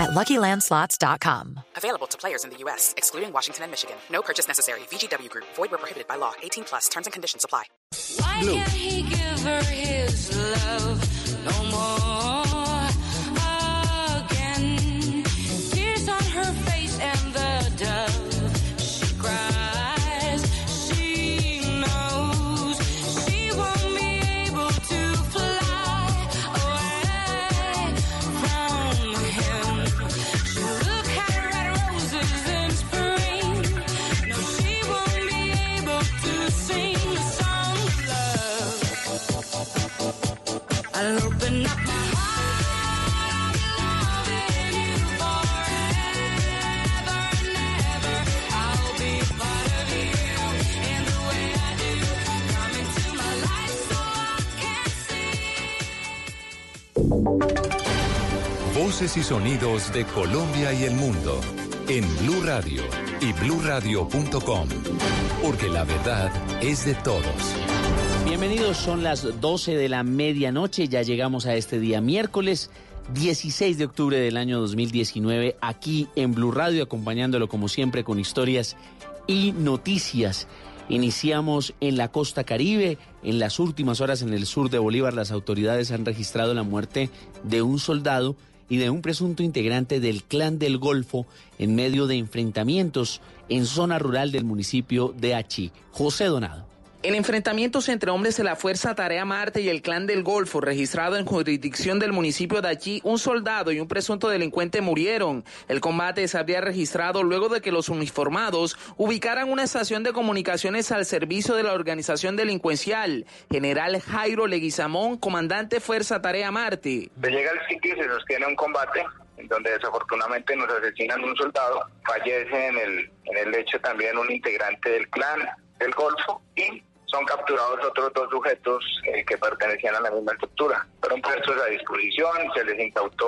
at LuckyLandSlots.com. Available to players in the U.S., excluding Washington and Michigan. No purchase necessary. VGW Group. Void where prohibited by law. 18 plus. Terms and conditions apply. Why can't he give her his love no more Voces y sonidos de Colombia y el mundo en Blue Radio y bluradio.com, porque la verdad es de todos. Bienvenidos, son las 12 de la medianoche, ya llegamos a este día miércoles 16 de octubre del año 2019 aquí en Blue Radio acompañándolo como siempre con historias y noticias. Iniciamos en la costa caribe. En las últimas horas en el sur de Bolívar las autoridades han registrado la muerte de un soldado y de un presunto integrante del clan del Golfo en medio de enfrentamientos en zona rural del municipio de Achí. José Donado. En enfrentamientos entre hombres de la Fuerza Tarea Marte y el Clan del Golfo, registrado en jurisdicción del municipio de allí, un soldado y un presunto delincuente murieron. El combate se habría registrado luego de que los uniformados ubicaran una estación de comunicaciones al servicio de la organización delincuencial. General Jairo Leguizamón, comandante Fuerza Tarea Marte. Se llega al sitio y se sostiene un combate donde desafortunadamente nos asesinan un soldado, fallece en el, en el hecho también un integrante del clan del Golfo y son capturados otros dos sujetos eh, que pertenecían a la misma estructura. Fueron puestos a disposición, se les incautó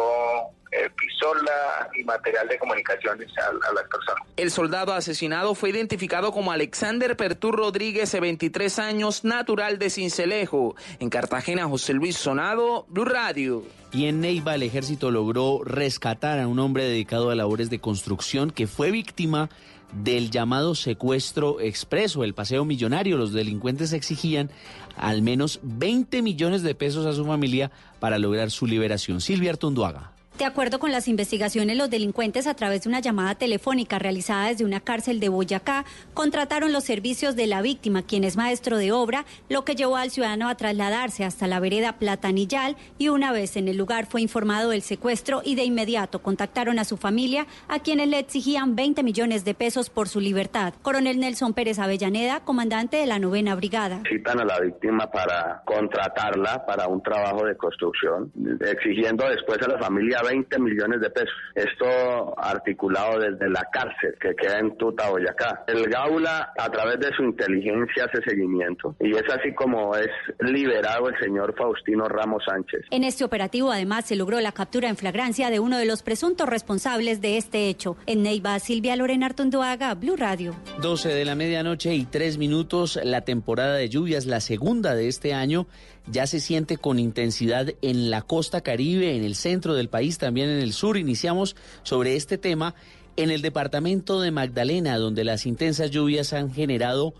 eh, pistola y material de comunicaciones a, a, las personas. El soldado asesinado fue identificado como Alexander Pertú Rodríguez, de 23 años, natural de Cincelejo. En Cartagena, José Luis Sonado, Blue Radio. Y en Neiva el ejército logró rescatar a un hombre dedicado a labores de construcción que fue víctima del llamado secuestro expreso, el paseo millonario. Los delincuentes exigían al menos 20 millones de pesos a su familia para lograr su liberación. Silvia Artunduaga. De acuerdo con las investigaciones, los delincuentes, a través de una llamada telefónica realizada desde una cárcel de Boyacá, contrataron los servicios de la víctima, quien es maestro de obra, lo que llevó al ciudadano a trasladarse hasta la vereda Platanillal y una vez en el lugar fue informado del secuestro y de inmediato contactaron a su familia, a quienes le exigían 20 millones de pesos por su libertad. Coronel Nelson Pérez Avellaneda, comandante de la novena brigada. Citan a la víctima para contratarla para un trabajo de construcción, exigiendo después a la familia 20 millones de pesos. Esto articulado desde la cárcel que queda en Tuta, Boyacá. El Gaula, a través de su inteligencia, hace seguimiento y es así como es liberado el señor Faustino Ramos Sánchez. En este operativo, además, se logró la captura en flagrancia de uno de los presuntos responsables de este hecho. En Neiva, Silvia Lorena Artondoaga, Blue Radio. 12 de la medianoche y 3 minutos, la temporada de lluvias, la segunda de este año ya se siente con intensidad en la costa caribe, en el centro del país, también en el sur. Iniciamos sobre este tema en el departamento de Magdalena, donde las intensas lluvias han generado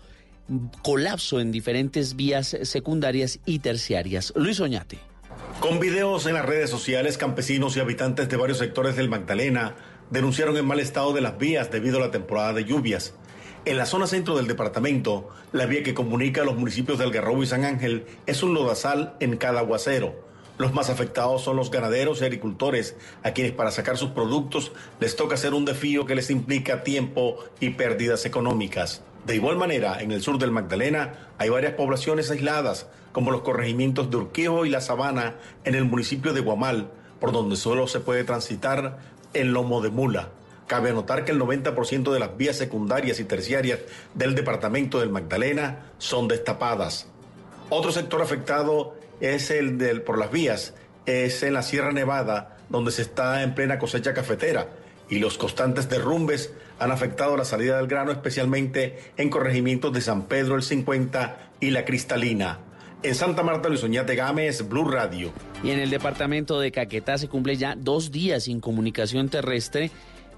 colapso en diferentes vías secundarias y terciarias. Luis Oñate. Con videos en las redes sociales, campesinos y habitantes de varios sectores del Magdalena denunciaron el mal estado de las vías debido a la temporada de lluvias. En la zona centro del departamento, la vía que comunica los municipios de Algarrobo y San Ángel es un lodazal en cada aguacero. Los más afectados son los ganaderos y agricultores, a quienes para sacar sus productos les toca hacer un desfío que les implica tiempo y pérdidas económicas. De igual manera, en el sur del Magdalena hay varias poblaciones aisladas, como los corregimientos de Urquijo y La Sabana en el municipio de Guamal, por donde solo se puede transitar el lomo de mula. Cabe anotar que el 90% de las vías secundarias y terciarias del departamento del Magdalena son destapadas. Otro sector afectado es el del, por las vías, es en la Sierra Nevada, donde se está en plena cosecha cafetera y los constantes derrumbes han afectado la salida del grano, especialmente en corregimientos de San Pedro el 50 y La Cristalina. En Santa Marta, Luis Oñate Gámez, Blue Radio. Y en el departamento de Caquetá se cumple ya dos días sin comunicación terrestre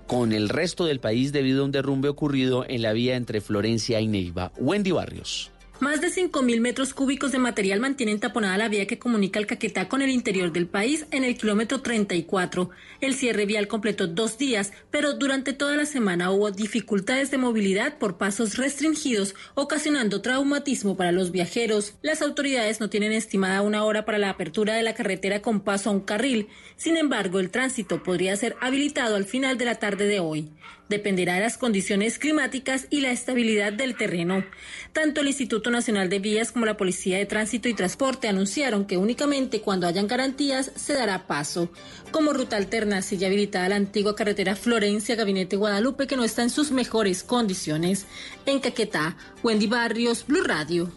con el resto del país debido a un derrumbe ocurrido en la vía entre Florencia y Neiva. Wendy Barrios. Más de 5.000 metros cúbicos de material mantienen taponada la vía que comunica el Caquetá con el interior del país en el kilómetro 34. El cierre vial completó dos días, pero durante toda la semana hubo dificultades de movilidad por pasos restringidos, ocasionando traumatismo para los viajeros. Las autoridades no tienen estimada una hora para la apertura de la carretera con paso a un carril. Sin embargo, el tránsito podría ser habilitado al final de la tarde de hoy dependerá de las condiciones climáticas y la estabilidad del terreno. Tanto el Instituto Nacional de Vías como la Policía de Tránsito y Transporte anunciaron que únicamente cuando hayan garantías se dará paso. Como ruta alterna sigue habilitada la antigua carretera Florencia Gabinete Guadalupe que no está en sus mejores condiciones. En Caquetá, Wendy Barrios, Blue Radio.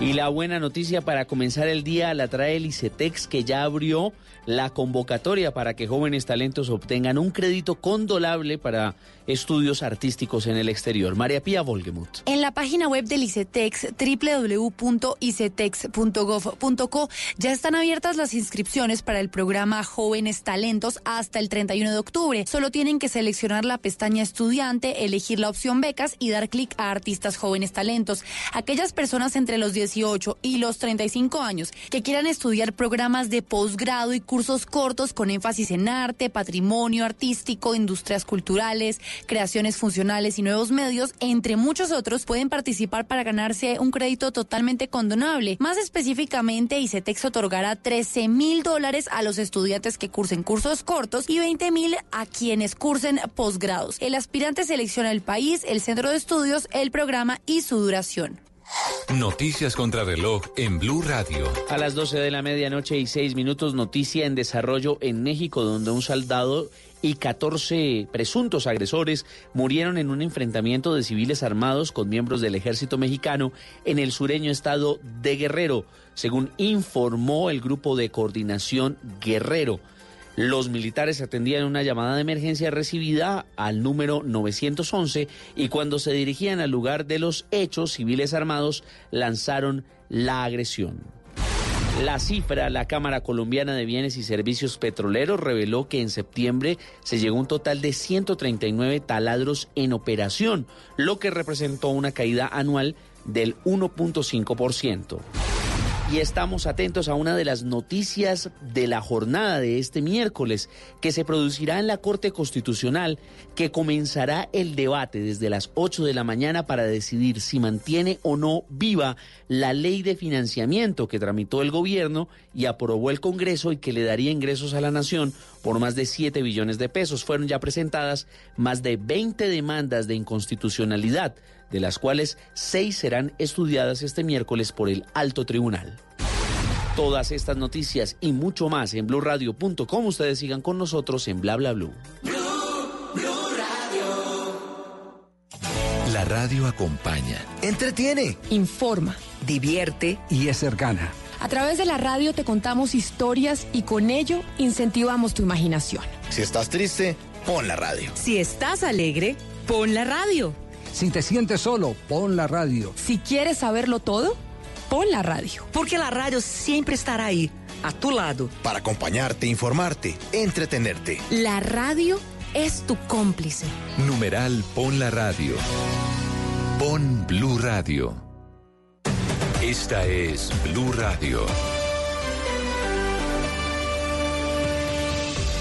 Y la buena noticia para comenzar el día la trae el ICETEX que ya abrió la convocatoria para que jóvenes talentos obtengan un crédito condolable para estudios artísticos en el exterior. María Pía Volgemuth. En la página web del ICETEX, www.icetex.gov.co, ya están abiertas las inscripciones para el programa Jóvenes Talentos hasta el 31 de octubre. Solo tienen que seleccionar la pestaña estudiante, elegir la opción becas y dar clic a Artistas Jóvenes Talentos. Aquellas personas entre los 18 y los 35 años que quieran estudiar programas de posgrado y cursos cortos con énfasis en arte, patrimonio artístico, industrias culturales, creaciones funcionales y nuevos medios, entre muchos otros, pueden participar para ganarse un crédito totalmente condonable. Más específicamente, ICETEX otorgará 13 mil dólares a los estudiantes que cursen cursos cortos y 20 mil a quienes cursen posgrados. El aspirante selecciona el país, el centro de estudios, el programa y su duración. Noticias contra reloj en Blue Radio. A las 12 de la medianoche y 6 minutos, noticia en desarrollo en México, donde un soldado y 14 presuntos agresores murieron en un enfrentamiento de civiles armados con miembros del ejército mexicano en el sureño estado de Guerrero, según informó el grupo de coordinación Guerrero. Los militares atendían una llamada de emergencia recibida al número 911 y cuando se dirigían al lugar de los hechos, civiles armados lanzaron la agresión. La cifra, la Cámara Colombiana de Bienes y Servicios Petroleros reveló que en septiembre se llegó a un total de 139 taladros en operación, lo que representó una caída anual del 1.5%. Y estamos atentos a una de las noticias de la jornada de este miércoles, que se producirá en la Corte Constitucional, que comenzará el debate desde las 8 de la mañana para decidir si mantiene o no viva la ley de financiamiento que tramitó el gobierno y aprobó el Congreso y que le daría ingresos a la nación por más de 7 billones de pesos. Fueron ya presentadas más de 20 demandas de inconstitucionalidad de las cuales seis serán estudiadas este miércoles por el alto tribunal. Todas estas noticias y mucho más en blurradio.com. Ustedes sigan con nosotros en bla bla blue. La radio acompaña. Entretiene, informa, divierte y es cercana. A través de la radio te contamos historias y con ello incentivamos tu imaginación. Si estás triste, pon la radio. Si estás alegre, pon la radio. Si te sientes solo, pon la radio. Si quieres saberlo todo, pon la radio. Porque la radio siempre estará ahí, a tu lado. Para acompañarte, informarte, entretenerte. La radio es tu cómplice. Numeral Pon la radio. Pon Blue Radio. Esta es Blue Radio.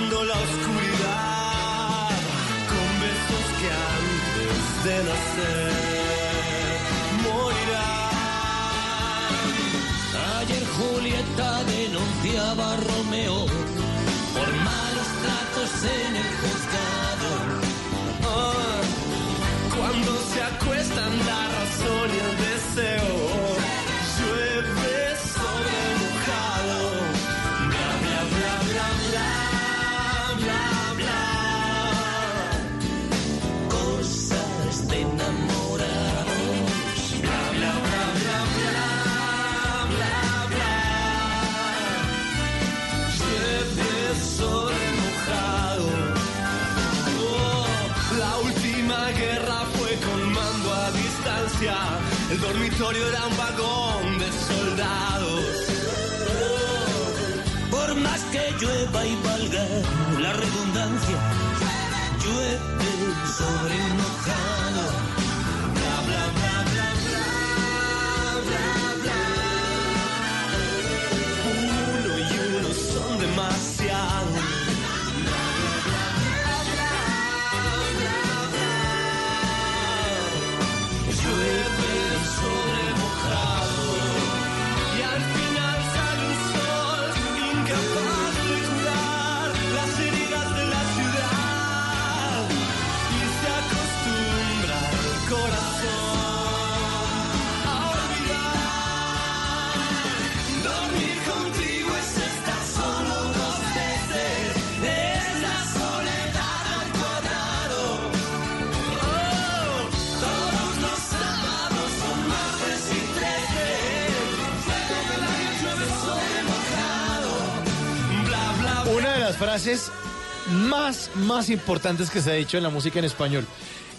La oscuridad. Con besos que antes de nacer morirán. Ayer Julieta denunciaba a Romeo por malos tratos en el dormitorio era un vagón de soldados. Por más que llueva y valga la redundancia, llueve sobre mojado. Frases más, más importantes que se ha dicho en la música en español.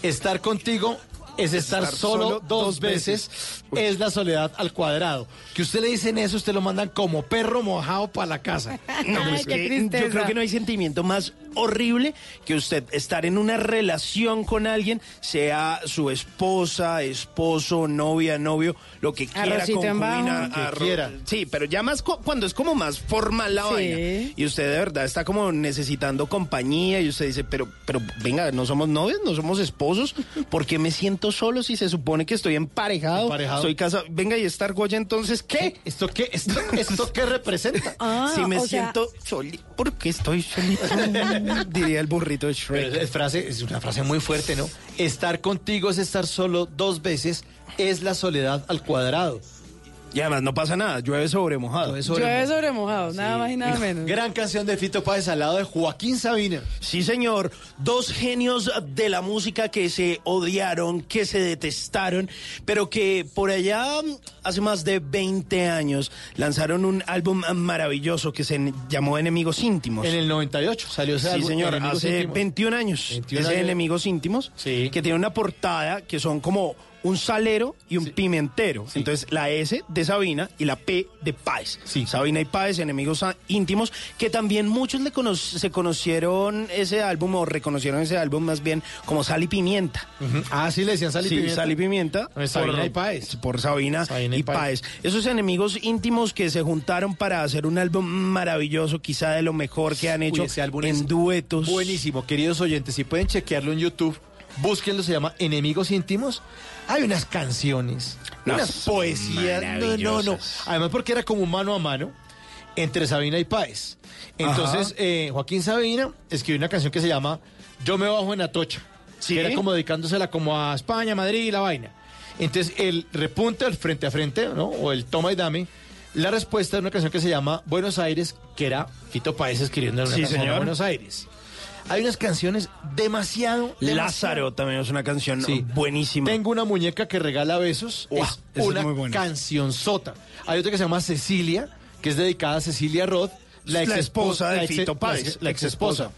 Estar contigo es estar, solo, dos veces, es la soledad al cuadrado. Que usted le dicen eso, usted lo mandan como perro mojado para la casa. No, Ay, es qué que yo creo que no hay sentimiento más horrible que usted estar en una relación con alguien, sea su esposa, esposo, novia, novio, lo que quiera, Arrocito en concubina, bajo. Que arro- quiera. Sí, pero ya más cu- cuando es como más formal la Sí. vaina y usted de verdad está como necesitando compañía y usted dice, pero, pero venga, no somos novios, no somos esposos, ¿por qué me siento solo si se supone que estoy emparejado? Emparejado. Soy casado. Venga, y estar Goya, entonces, ¿qué? ¿Esto qué? ¿Esto, esto qué representa? Ah, si me o sea- siento solito, ¿por qué estoy solito? Diría el burrito de Shrek. frase, es una frase muy fuerte, ¿no? Estar contigo es estar solo dos veces, es la soledad al cuadrado. Y además no pasa nada, llueve sobre mojado. Llueve sobre Llueve sobre mojado, nada más y nada menos. Gran canción de Fito Páez al lado de Joaquín Sabina. Sí, señor. Dos genios de la música que se odiaron, que se detestaron, pero que por allá hace más de 20 años lanzaron un álbum maravilloso que se llamó Enemigos Íntimos. En el 98 salió ese Sí, álbum, señor, Enemigos hace Íntimos. 21 años. 21 ese años. Enemigos Íntimos, Sí. que tiene una portada que son como un salero y un pimentero. Entonces, la S de Sabina y la P de Páez. Sabina y Páez, enemigos íntimos, que también muchos le cono- se conocieron ese álbum o reconocieron ese álbum más bien como Sal y Pimienta. Ah, sí, le decían Sal y Sí, Pimienta. Sal y Pimienta. No, Sabina y Páez. Por Sabina, Sabina y y Páez. Esos enemigos íntimos que se juntaron para hacer un álbum maravilloso, quizá de lo mejor que han hecho Uy, ese álbum es en duetos. Buenísimo, queridos oyentes, si pueden chequearlo en YouTube, búsquenlo, se llama Enemigos Íntimos. Hay unas canciones, Unas unas poesías. No, no, no. Además, porque era como mano a mano entre Sabina y Páez. Entonces, eh, Joaquín Sabina escribió una canción que se llama Yo me bajo en Atocha. Sí. Que era como dedicándosela como a España, Madrid y la vaina. Entonces, el repunte, el frente a frente, ¿no? O el toma y dame. La respuesta es una canción que se llama Buenos Aires, que era Fito Páez escribiendo en una Sí, canción. Buenos Aires. Hay unas canciones demasiado. Lázaro también es una canción Sí. buenísima. Tengo una muñeca que regala besos. Uah, es es una muy buena. canción sota. Hay otra que se llama Cecilia, que es dedicada a Cecilia Roth, La ex esposa de Fito Páez. La ex esposa.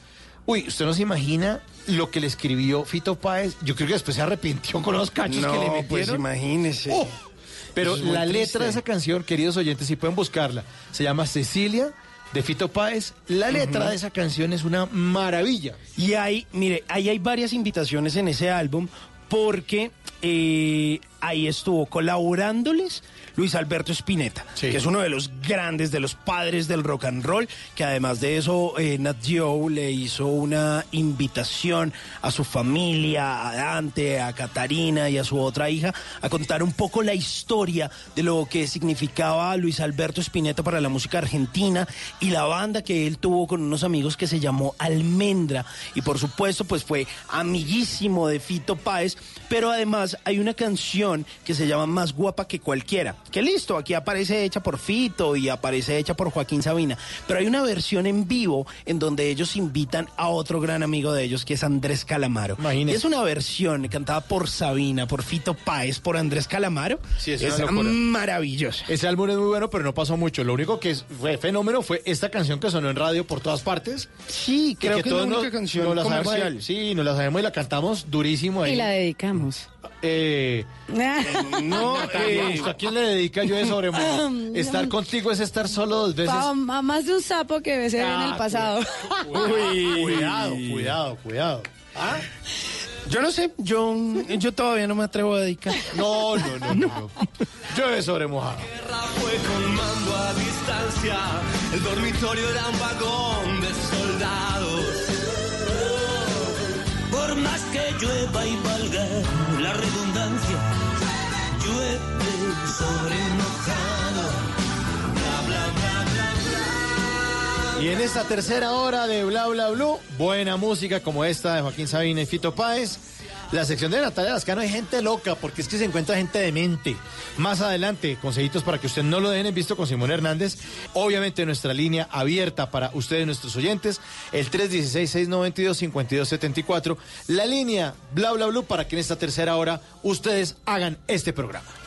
Uy, usted no se imagina lo que le escribió Fito Páez. Yo creo que después se arrepintió con los cachos no, que le metieron. pues imagínese. Oh, pero es la letra triste. de esa canción, queridos oyentes, si pueden buscarla, se llama Cecilia de Fito Páez. La letra de esa canción es una maravilla. Y hay, mire, ahí hay varias invitaciones en ese álbum porque eh, ahí estuvo colaborándoles Luis Alberto Spinetta, que es uno de los grandes, de los padres del rock and roll, que además de eso, eh, Nat Geo le hizo una invitación a su familia, a Dante, a Catarina y a su otra hija, a contar un poco la historia de lo que significaba Luis Alberto Spinetta para la música argentina y la banda que él tuvo con unos amigos que se llamó Almendra. Y por supuesto, pues fue amiguísimo de Fito Páez, pero además hay una canción que se llama Más guapa que cualquiera. Que listo, aquí aparece hecha por Fito y aparece hecha por Joaquín Sabina. Pero hay una versión en vivo en donde ellos invitan a otro gran amigo de ellos que es Andrés Calamaro. Y es una versión cantada por Sabina, por Fito Páez, por Andrés Calamaro. Sí, es, es maravillosa. Ese álbum es muy bueno, pero no pasó mucho. Lo único que es- fue fenómeno fue esta canción que sonó en radio por todas partes. Sí, creo que es la única nos- canción la sabemos ahí. Sí, nos la sabemos y la cantamos durísimo ahí. Y la dedicamos. Eh, no, eh, ¿a quién le dedica yo de sobremojado? Estar contigo es estar solo dos veces. Pa- a más de un sapo que besé en Ah, el pasado. Uy, cuidado, cuidado, cuidado. ¿Ah? Yo no sé, yo, yo todavía no me atrevo a dedicar. No, no, no, no. no. Yo de sobremojado. Fue con mando a distancia, el dormitorio era un vagón de soldados. Por más que llueva y valga la redundancia, llueve sobre mojado. Bla, bla, bla, bla, bla. Y en esta tercera hora de Bla Bla Blue, buena música como esta de Joaquín Sabina y Fito Páez. La sección de Natalia Lascano hay gente loca, porque es que se encuentra gente demente. Más adelante, consejitos para que usted no lo dejen en visto con Simón Hernández. Obviamente nuestra línea abierta para ustedes, nuestros oyentes, el 316-692-5274. La línea Bla Bla Blue para que en esta tercera hora ustedes hagan este programa.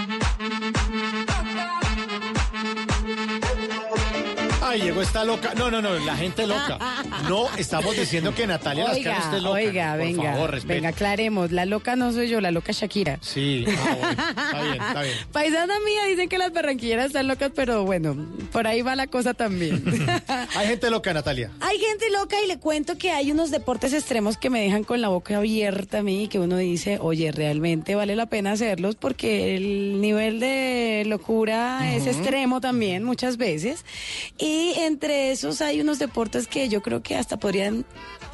Ay, llegó esta loca. No, no, no, la gente loca. No estamos diciendo que Natalia Lascano Oiga, esté loca. oiga, Por venga, favor, respete. venga, aclaremos. La loca no soy yo, la loca es Shakira. Sí, ah, bueno, está bien, está bien. Paisana mía dicen que las barranquilleras están locas, pero bueno, por ahí va la cosa también. Hay gente loca, Natalia. Hay gente loca y le cuento que hay unos deportes extremos que me dejan con la boca abierta a mí y que uno dice, oye, realmente vale la pena hacerlos porque el nivel de locura es extremo también muchas veces. Y entre esos hay unos deportes que yo creo que hasta podrían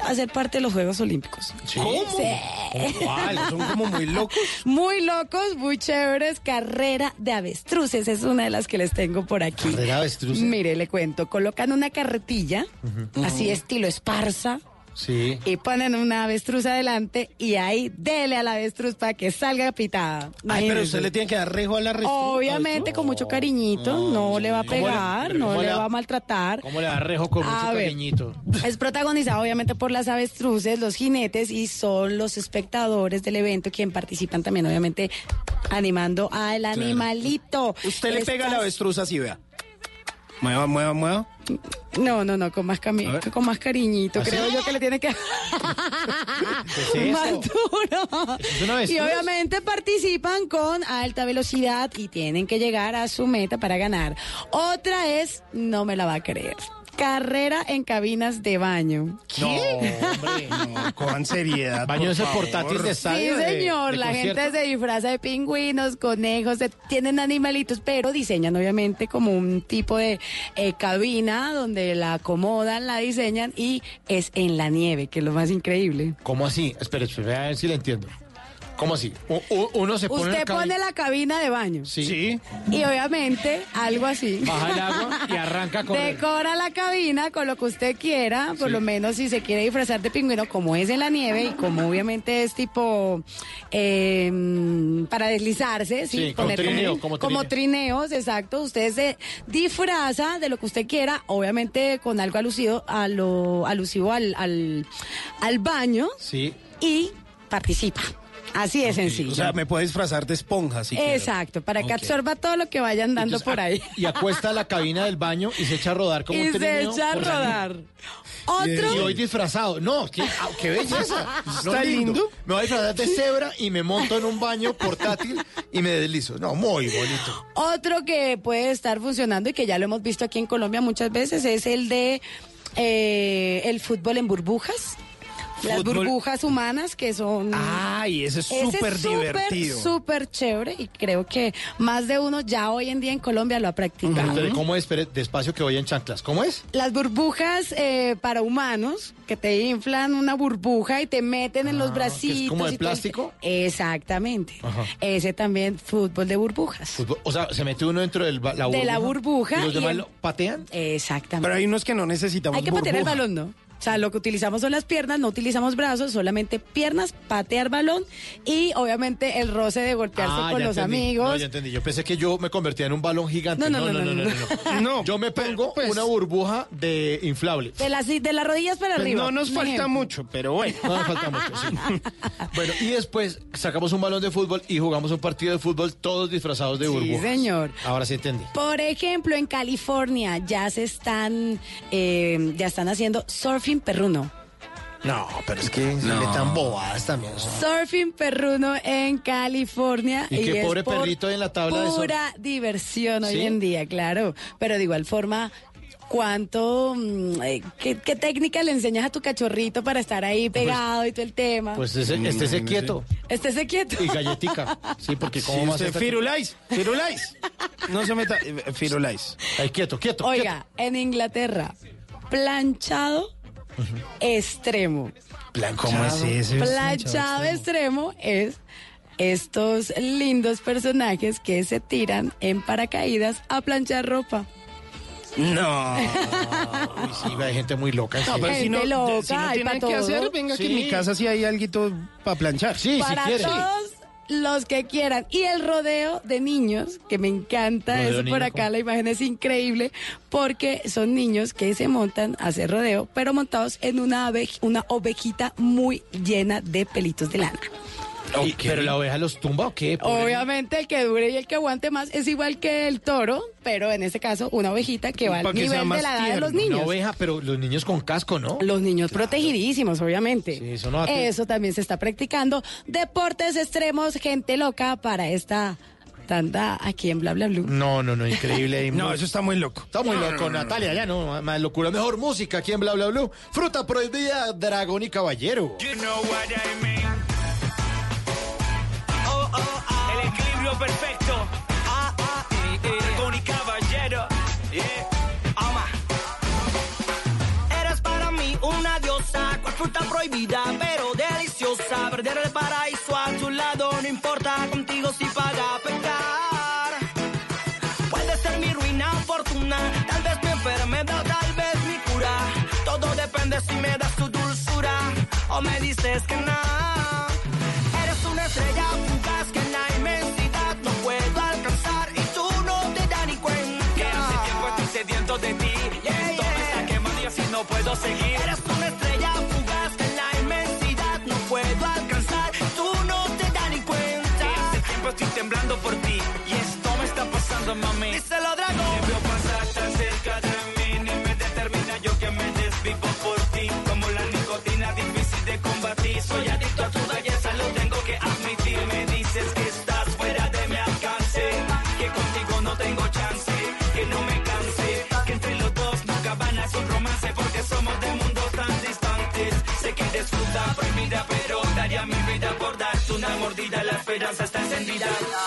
hacer parte de los Juegos Olímpicos. ¿Cómo? Sí. ¿Cuál? Son como muy locos. Muy locos, muy chéveres. Carrera de avestruces es una de las que les tengo por aquí. Carrera de avestruces. Mire, le cuento. Colocan una carretilla, así estilo esparza, Sí. y ponen una avestruz adelante y ahí dele a la avestruz para que salga pitada. Ay, pero usted le tiene que dar rejo a la avestruz. Obviamente, con mucho cariñito, no, le va a ¿Cómo le- pegar, no le le- va a maltratar. ¿Cómo le da rejo con A mucho ver. cariñito? Es protagonizado obviamente por las avestruces, los jinetes y son los espectadores del evento quien participan también obviamente animando al animalito. Usted le pega a la avestruz así, vea. Mueva, mueva, mueva. No, no, no, con más, con más cariñito, ¿Así? creo yo que le tiene que... ¿Qué es más duro. es una Y obviamente participan con alta velocidad y tienen que llegar a su meta para ganar. Otra es, no me la va a creer, carrera en cabinas de baño. No, hombre, no, cojan seriedad. Baño ese portátil de Sí, estadio. de- señor, de la concierto. gente se disfraza de pingüinos, conejos, de- tienen animalitos, pero diseñan obviamente como un tipo de eh, cabina donde la acomodan, la diseñan y es en la nieve, que es lo más increíble. ¿Cómo así? Espere, espere, a ver si le entiendo. ¿Cómo así? U- uno se pone Usted pone la cabina de baño Sí. y obviamente algo así. Baja el agua y arranca con Decora la cabina con lo que usted quiera, por Sí. lo menos si se quiere disfrazar de pingüino, como es en la nieve y como obviamente es tipo eh, para deslizarse, ¿sí? Sí, como Poner trineo, como trineo. trineos, exacto. Usted se disfraza de lo que usted quiera, obviamente con algo alusivo, a lo, alusivo al, al, al baño Sí. y participa. Así es sencillo. O sea, me puede disfrazar de esponja, si. Exacto, para que absorba todo lo que vayan dando Entonces, por a- ahí. Y acuesta la cabina del baño y se echa a rodar como y un se echa a rodar. Otro. Y hoy disfrazado. No, qué, ah, qué belleza. No, ¿Está lindo? Me voy a disfrazar de cebra y me monto en un baño portátil y me deslizo. No, muy bonito. Otro que puede estar funcionando y que ya lo hemos visto aquí en Colombia muchas veces es el de eh, el fútbol en burbujas. Las Fútbol- burbujas humanas que son... Ay, ese es súper es divertido. súper chévere y creo que más de uno ya hoy en día en Colombia lo ha practicado. ¿Cómo es? Espere, despacio que voy en chanclas. ¿Cómo es? Las burbujas eh, para humanos que te inflan una burbuja y te meten en los Ah, que es bracitos. como de y plástico. Exactamente. Ajá. Ese también fútbol de burbujas. Fútbol- O sea, se mete uno dentro del ba- la burbuja. De la burbuja ¿Y los y demás el- lo patean? Exactamente. Pero hay unos que no necesitamos Hay que patear el balón, ¿no? O sea, lo que utilizamos son las piernas, no utilizamos brazos, solamente piernas, patear balón y obviamente el roce de golpearse Ah, con ya los entendí. amigos. No, ya entendí. Yo pensé que yo me convertía en un balón gigante. No, no, no, no, no, no. No, Yo me pongo pues- una burbuja de inflable. De las, de las rodillas para Pues arriba. no nos falta ejemplo. mucho, pero bueno. No me falta mucho, sí. Bueno, y después sacamos un balón de fútbol y jugamos un partido de fútbol todos disfrazados de Sí, burbujas. señor. Ahora sí entendí. Por ejemplo, en California ya se están, eh, ya están haciendo surfing perruno. No, pero es que se metan bobadas también. Surfing perruno en California. Y qué es pobre por perrito en la tabla de. Pura diversión hoy en día, claro. Pero de igual forma, ¿cuánto, mm, eh, qué, qué técnica le enseñas a tu cachorrito para estar ahí pegado y todo el tema? Pues ese, estése quieto Estése quieto. y galletica. Sí, porque Sí, cómo más usted, Firulais, Firulais. No se meta, eh, Firulais. Ay, quieto, quieto. Oiga, en Inglaterra, planchado extremo. ¿Cómo es ese? Planchado extremo es estos lindos personajes que se tiran en paracaídas a planchar ropa. No. Uy, sí, hay gente muy loca. No, pero si no, loca, si no hay tiene pa' que hacer, venga que en Sí. mi casa sí hay algo para planchar. Sí, Para si quiere. todos los que quieran. Y el rodeo de niños, que me encanta eso por acá, la imagen es increíble, porque son niños que se montan a hacer rodeo, pero montados en una, una ovejita muy llena de pelitos de lana. ¿Pero la oveja los tumba o qué? Pobre- Obviamente el que dure y el que aguante más es igual que el toro, pero en este caso una ovejita que va al nivel de la edad de los niños. Una oveja, pero los niños con casco, ¿no? Los niños protegidísimos, obviamente. Sí, eso no va a tener- Eso también se está practicando. Deportes extremos, gente loca para esta tanda aquí en Bla Bla Blue. No, no, no, increíble. No, eso está muy loco. Está muy No, loco, no, no, no, Natalia, ya no, más locura. Mejor música aquí en Bla Bla Blue. Fruta prohibida, dragón y caballero. You know what I mean. Perfecto. Ah, ah, eh, eh. Dragón y caballero. Yeah. Ama. Eres para mí una diosa, cual fruta prohibida, pero deliciosa. Perder el paraíso a tu lado, no importa contigo si paga pecar. Puede ser mi ruina fortuna, tal vez mi enfermedad, tal vez mi cura. Todo depende si me das tu dulzura o me dices que no. Seguir. Eres encendida.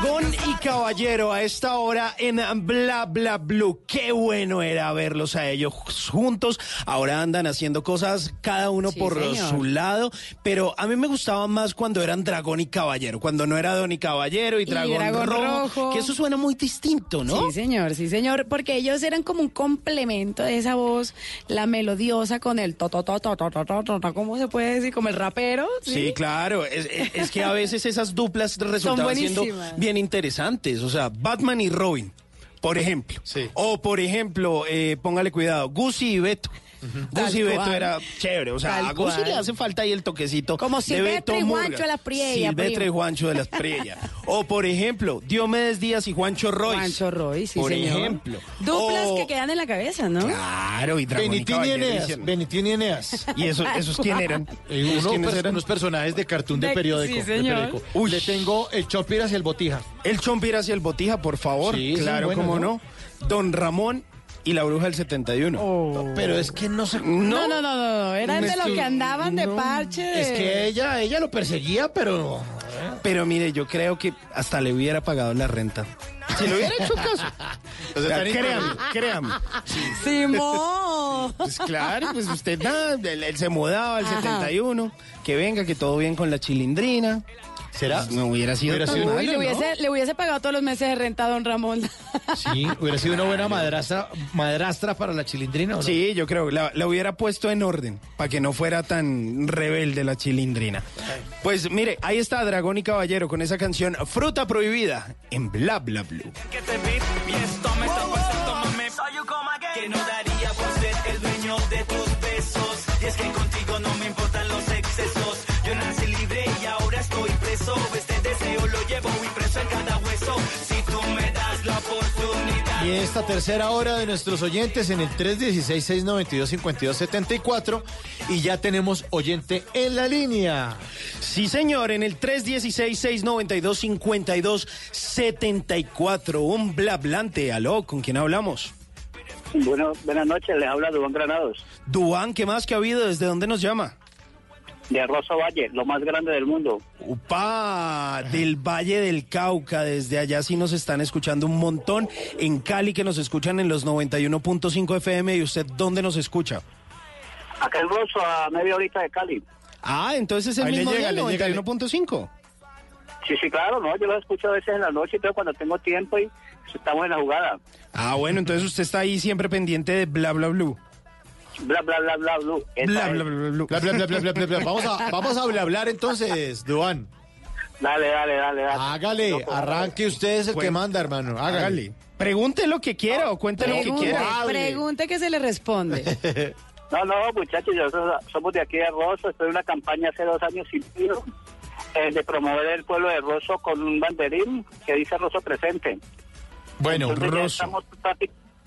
Dragón y caballero a esta hora en Bla Bla Blue. Qué bueno era verlos a ellos juntos. Ahora andan haciendo cosas cada uno Sí, por señor. su lado. Pero a mí me gustaba más cuando eran Dragón y Caballero. Cuando no era Don y Caballero y Dragón, Dragón rojo, Rojo. Que eso suena muy distinto, ¿no? Sí, señor, sí, señor, porque ellos eran como un complemento de esa voz, la melodiosa con el to to to to to to to, to, to, ¿cómo se puede decir? Como el rapero. Sí, claro. Es, es- es que a veces esas duplas resultaban siendo bien interesantes. O sea, Batman y Robin, por ejemplo. O, por ejemplo, eh, póngale cuidado, Gucci y Beto. Tal Gucci y Beto era chévere. O sea, Tal a cual. le hace falta ahí el toquecito. Como Silvestre y. Juancho de las Priella, Silvestre y. Juancho de las Priella. o, por ejemplo, Diomedes Díaz y Juancho Royce. Juancho Roy, sí, Por señor. ejemplo. Duplas O- que quedan en la cabeza, ¿no? Claro, y y Benitín y Eneas. Benitín y Eneas. ¿Y esos, esos quién eran? Eh, ¿Esos uno, quiénes pers- eran? unos personajes de cartoon de De- periódico. sí, de señor. periódico. Uy. Le tengo el Chopiras y el Botija. El Chompir hacia el Botija, por favor. Sí, claro, buenos, cómo ¿no? no. Don Ramón y la bruja del 71. Pero es que no se... No, no, no, no, no, eran de los que- andaban de parche. Es que ella, ella lo perseguía, pero... Pero mire, yo creo que hasta le hubiera pagado la renta. Si le hubiera hecho caso. O sea, créame, créame. Simón. Pues claro, pues usted nada, él, él se mudaba al Ajá. 71, que venga, que todo bien con la chilindrina. ¿Será? No hubiera sido Hubiera tan sido- Uy, malo, le, ¿no? hubiese, le hubiese pagado todos los meses de renta a don Ramón. Sí, hubiera sido una buena madrastra, madrastra para la chilindrina. ¿o no? Sí, yo creo, la, la hubiera puesto en orden, para que no fuera tan rebelde la chilindrina. Pues mire, ahí está Dragón y Caballero con esa canción Fruta Prohibida en Bla Bla Blue. que te vi y esto me está pasando, mami. Y en esta tercera hora de nuestros oyentes en el 316-692-5274 y ya tenemos oyente en la línea. Sí, señor, en el 316-692-5274. Un blablante. Aló, ¿con quién hablamos? Bueno, buenas noches, les habla Dubán Granados. Duan, ¿qué más que ha habido? ¿Desde dónde nos llama? De Rosso Valle, lo más grande del mundo. Upa, del Valle del Cauca, desde allá sí nos están escuchando un montón. En Cali que nos escuchan en los 91.5 FM. ¿Y usted dónde nos escucha? Acá en Rosso, a media horita de Cali. Ah, entonces es el Ahí le mismo llega, día, le llega, le- 91.5. Sí, sí, claro, no, yo lo escucho a veces en la noche todo cuando tengo tiempo y estamos en la jugada. Ah, bueno, entonces usted está ahí siempre pendiente de bla bla blue. Bla, bla, bla, bla, bla. Bla bla bla bla. Bla, bla, bla, bla, bla, bla, bla. Vamos a, vamos a bla, hablar entonces, Duan. Dale, dale, dale, dale. Hágale, arranque usted es el que manda, hermano. Hágale. Hágale. Pregunte lo que quiera o cuente lo que quiera. pregunte que se le responde. No, no, muchachos, nosotros somos de aquí de Rosso, estoy en una campaña hace dos años y medio eh, de promover el pueblo de Rosso con un banderín que dice Rosso presente. Bueno, Entonces ya Rosso. estamos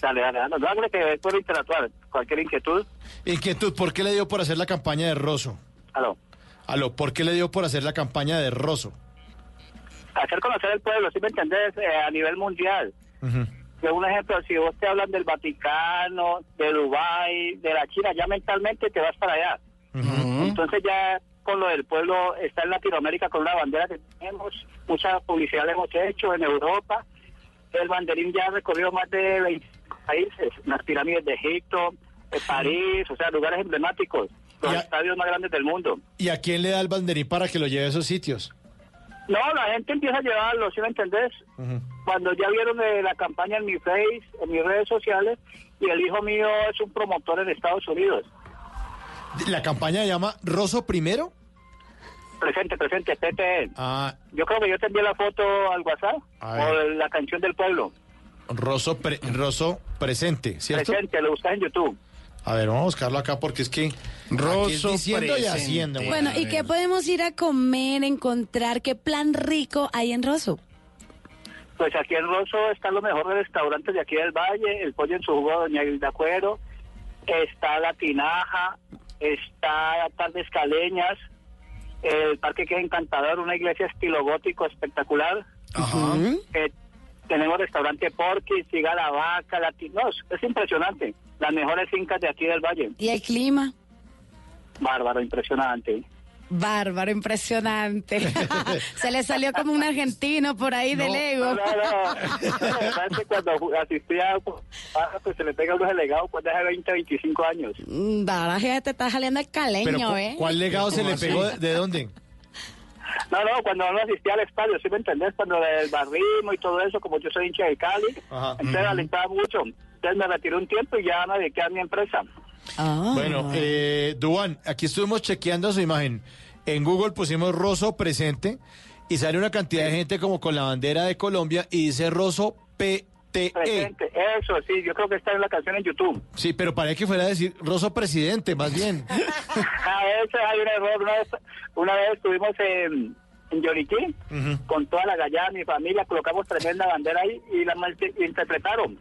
Dale, dale, dale, hable que puedo interactuar. Cualquier inquietud, Inquietud, ¿por qué le dio por hacer la campaña de Rosso? aló. Aló, ¿por qué le dio por hacer la campaña de Rosso? Hacer conocer el pueblo, ¿sí me entendés? Eh, a nivel mundial. De un ejemplo, si vos te hablan del Vaticano, de Dubái, de la China, ya mentalmente te vas para allá. Entonces ya con lo del pueblo está en Latinoamérica con una bandera que tenemos, mucha publicidad hemos hecho en Europa. El banderín ya ha recorrido más de 20 países, las pirámides de Egipto, eh, París, o sea, lugares emblemáticos, los estadios más grandes del mundo. ¿Y a quién le da el banderín para que lo lleve a esos sitios? No, la gente empieza a llevarlo, ¿sí me entendés? Cuando ya vieron eh, la campaña en mi Face, en mis redes sociales, y el hijo mío es un promotor en Estados Unidos. ¿La campaña se llama Rosso Primero? Presente, presente, PTE. Ah, Yo creo que yo te envié la foto al WhatsApp, o de la canción del pueblo. Rosso, pre- Rosso Presente, ¿cierto? Presente, lo buscas en YouTube. A ver, vamos a buscarlo acá porque es que... Rosso diciendo y Presente. haciendo. güey. Bueno, ¿y qué podemos ir a comer, encontrar? ¿Qué plan rico hay en Rosso? Pues aquí en Rosso están los mejores restaurantes de aquí del Valle, el pollo en su jugo de Doña Hilda Cuero, está La Tinaja, está Tardes Caleñas, el parque que es encantador, una iglesia estilo gótico espectacular. Eh, tenemos restaurante Porky, Siga la Vaca, Latinos, es impresionante. Las mejores fincas de aquí del Valle. ¿Y el clima? Bárbaro, impresionante. Bárbaro, impresionante. Se le salió como un argentino por ahí del ego. No, no, no. Cuando asistía, pues se le pega a unos delegados cuando hace 20, 25 años. Mm, Ahora ya te está saliendo el Pero, caleño, ¿cu- ¿eh? ¿cuál legado se le pegó? ¿De, de dónde? No, no, cuando no asistía al estadio, ¿sí me entendés? Cuando el barrismo y todo eso, como yo soy hincha de Cali, Ajá. entonces alentaba mucho. Entonces me retiré un tiempo y ya me dediqué a mi empresa. Ah. Bueno, eh, Duan, aquí estuvimos chequeando su imagen. En Google pusimos Rosso Presente y sale una cantidad de gente como con la bandera de Colombia y dice Rosso PTE. Presente, eso sí, yo creo que está en la canción en YouTube. Sí, pero parece que fuera a decir Rosso Presidente, más bien. A veces hay un error. Una vez, una vez estuvimos en, en Yoriquí, con toda la gallada, mi familia, colocamos tremenda bandera ahí y la interpretaron.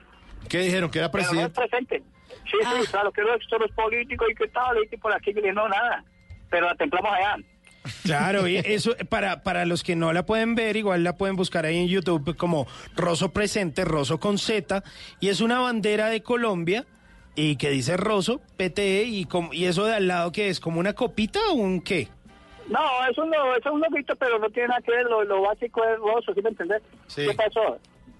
¿Qué dijeron? ¿Que era Pero no es presidente? presente. Sí, sí, claro, que no, esto no es político y que tal, y que por aquí, que no, nada. Pero la templamos allá. Claro, y eso para, para los que no la pueden ver, igual la pueden buscar ahí en YouTube como Rosso Presente, Rosso con Z, y es una bandera de Colombia y que dice Rosso, PTE, y, como, y eso de al lado que es como una copita o un qué. No, es un, lo- es un loguito, pero no tiene nada que ver, lo, lo básico es roso, ¿sí me entendés? Sí. ¿Qué pasó?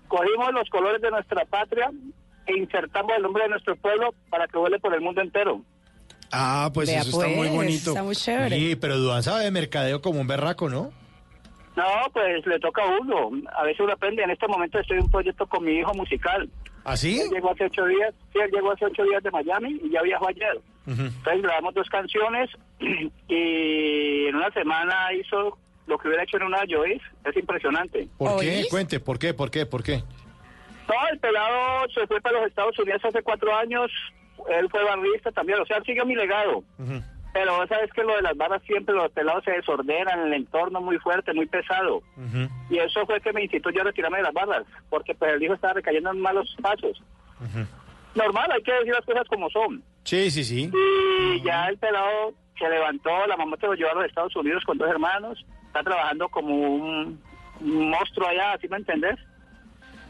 Cogimos los colores de nuestra patria e insertamos el nombre de nuestro pueblo para que vuele por el mundo entero. Ah, pues Vea, eso está muy pues, bonito. Está muy chévere. Sí, pero Duan sabe de mercadeo como un berraco, ¿no? No, pues le toca a uno. A veces uno aprende. En este momento estoy en un proyecto con mi hijo musical. ¿Así? Él llegó hace ocho días, sí, él llegó hace ocho días de Miami y ya viajó ayer. Entonces grabamos dos canciones y en una semana hizo lo que hubiera hecho en una Joyce. Es impresionante. ¿Por qué? Cuente, ¿por qué? ¿Por qué? ¿Por qué? No, el pelado se fue para los Estados Unidos hace cuatro años. Él fue barrista también. O sea, siguió mi legado. Pero sabes que lo de las barras siempre los pelados se desordenan, el entorno muy fuerte, muy pesado. Y eso fue que me incitó yo a retirarme de las barras, porque pues el hijo estaba recayendo en malos pasos. Normal, hay que decir las cosas como son. Sí, sí, sí. Y ya el pelado se levantó, la mamá se lo llevó a los Estados Unidos con dos hermanos, está trabajando como un, un monstruo allá, ¿sí me entendés?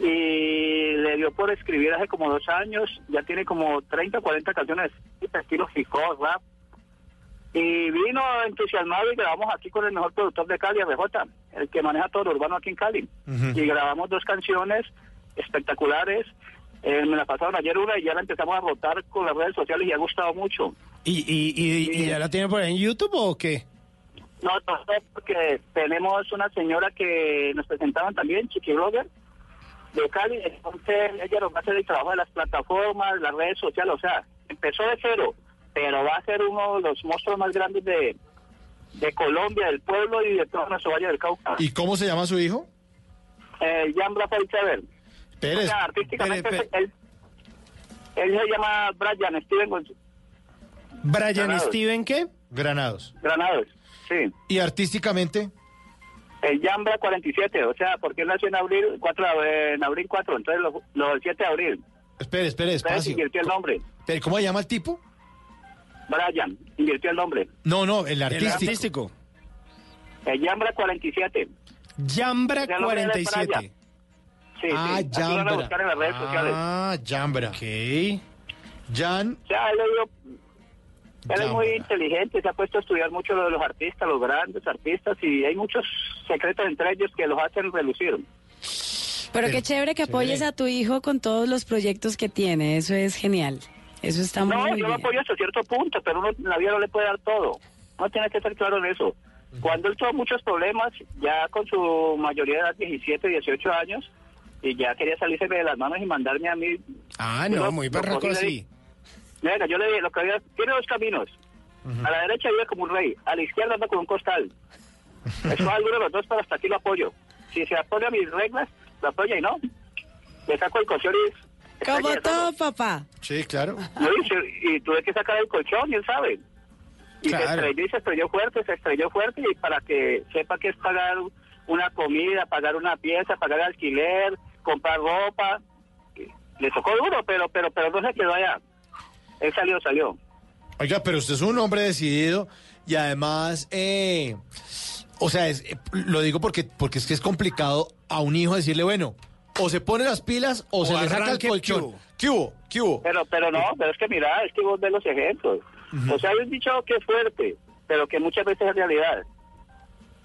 Y le dio por escribir hace como dos años, ya tiene como 30 o 40 canciones, estilo hip hop, rap. Y vino entusiasmado y grabamos aquí con el mejor productor de Cali, RJ, el que maneja todo lo urbano aquí en Cali. Y grabamos dos canciones espectaculares. Eh, me la pasaron ayer una y ya la empezamos a rotar con las redes sociales y ha gustado mucho. ¿Y, y, y, y ya la tiene por ahí en YouTube o qué? No, no, no, porque tenemos una señora que nos presentaban también, Chiqui Blogger, de Cali. Entonces ella nos va a hacer el trabajo de las plataformas, las redes sociales. O sea, empezó de cero, pero va a ser uno de los monstruos más grandes de, de Colombia, del pueblo y de todo nuestro Valle del Cauca. ¿Y cómo se llama su hijo? Eh, Jan Rafael Chávez. Pérez. O sea, artísticamente Pérez, Él, él se llama Brian Steven ¿Brian Granados. Steven qué? Granados. Granados. Sí. ¿Y artísticamente? El Yambra 47, o sea, porque él nació en abril 4, de- en abril 4, entonces los los 7 de abril. Espere, espere, despacio. invirtió el nombre. Pero, ¿Cómo se llama el tipo? Brian, invirtió el nombre. No, no, el El artístico. artístico. El Yambra 47. Yambra O sea, el nombre de él es 47. Brian. Sí, Ah, sí. Aquí lo van a Yambra. buscar en las redes sociales. Ah, Yambra. Ok. Jan. O sea, él, le dio- él es muy inteligente, se ha puesto a estudiar mucho lo de los artistas, los grandes artistas, y hay muchos secretos entre ellos que los hacen relucir. Pero qué chévere que apoyes a tu hijo con todos los proyectos que tiene. Eso es genial. Eso está No, muy yo lo bien. apoyo hasta cierto punto, pero uno en la vida no le puede dar todo. Uno tiene que ser claro en eso. Cuando él tuvo muchos problemas, ya con su mayoría de edad, 17, 18 años, y ya quería salirse de las manos y mandarme a mí. Ah, no, lo- muy barraco así. Venga, yo le dije, lo que había, tiene dos caminos. A la derecha vive como un rey, a la izquierda anda con un costal. Eso alguno de los dos, pero hasta aquí lo apoyo. Si se apoya a mis reglas, lo apoya y no. Le saco el colchón y... Como está todo, papá. Sí, claro. no, y, tuve que sacar el colchón, y él sabe. Y se estrelló y se estrelló fuerte, se estrelló fuerte, y para que sepa que es pagar una comida, pagar una pieza, pagar alquiler, comprar ropa. Le tocó duro, pero pero pero no se quedó allá. Él salió, salió. Oiga, pero usted es un hombre decidido y además, eh, o sea, es- eh, lo digo porque, porque es que es complicado a un hijo decirle, bueno, o se pone las pilas o, O se le saca el arranque, ¿qué colchón. ¿Qué hubo? ¿Qué hubo? Pero pero no, pero es que mira, es que vos ves los ejemplos. O sea, hay un dicho que es fuerte, pero que muchas veces es realidad.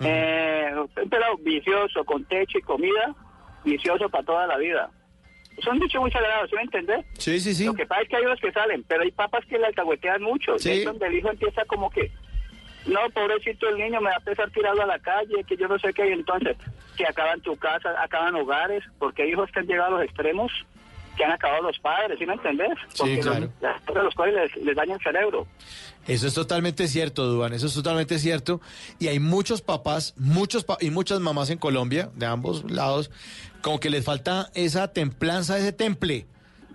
eh, un pelado vicioso, con techo y comida, vicioso para toda la vida. Es un dicho muy sagrado, ¿sí me entendés? Sí, sí, sí. Lo que pasa es que hay unos que salen, pero hay papas que le alcahuetean mucho. Sí. Y es donde el hijo empieza como que, no, pobrecito el niño, me va a empezar tirado a la calle, que yo no sé qué. Y entonces, que acaban tu casa, acaban hogares, porque hijos que han llegado a los extremos, que han acabado los padres, ¿sí me entendés? Sí, Porque claro. los, y les, les daña el cerebro. Eso es totalmente cierto, Duan, eso es totalmente cierto. Y hay muchos papás, muchos pa- y muchas mamás en Colombia, de ambos lados, como que les falta esa templanza, ese temple.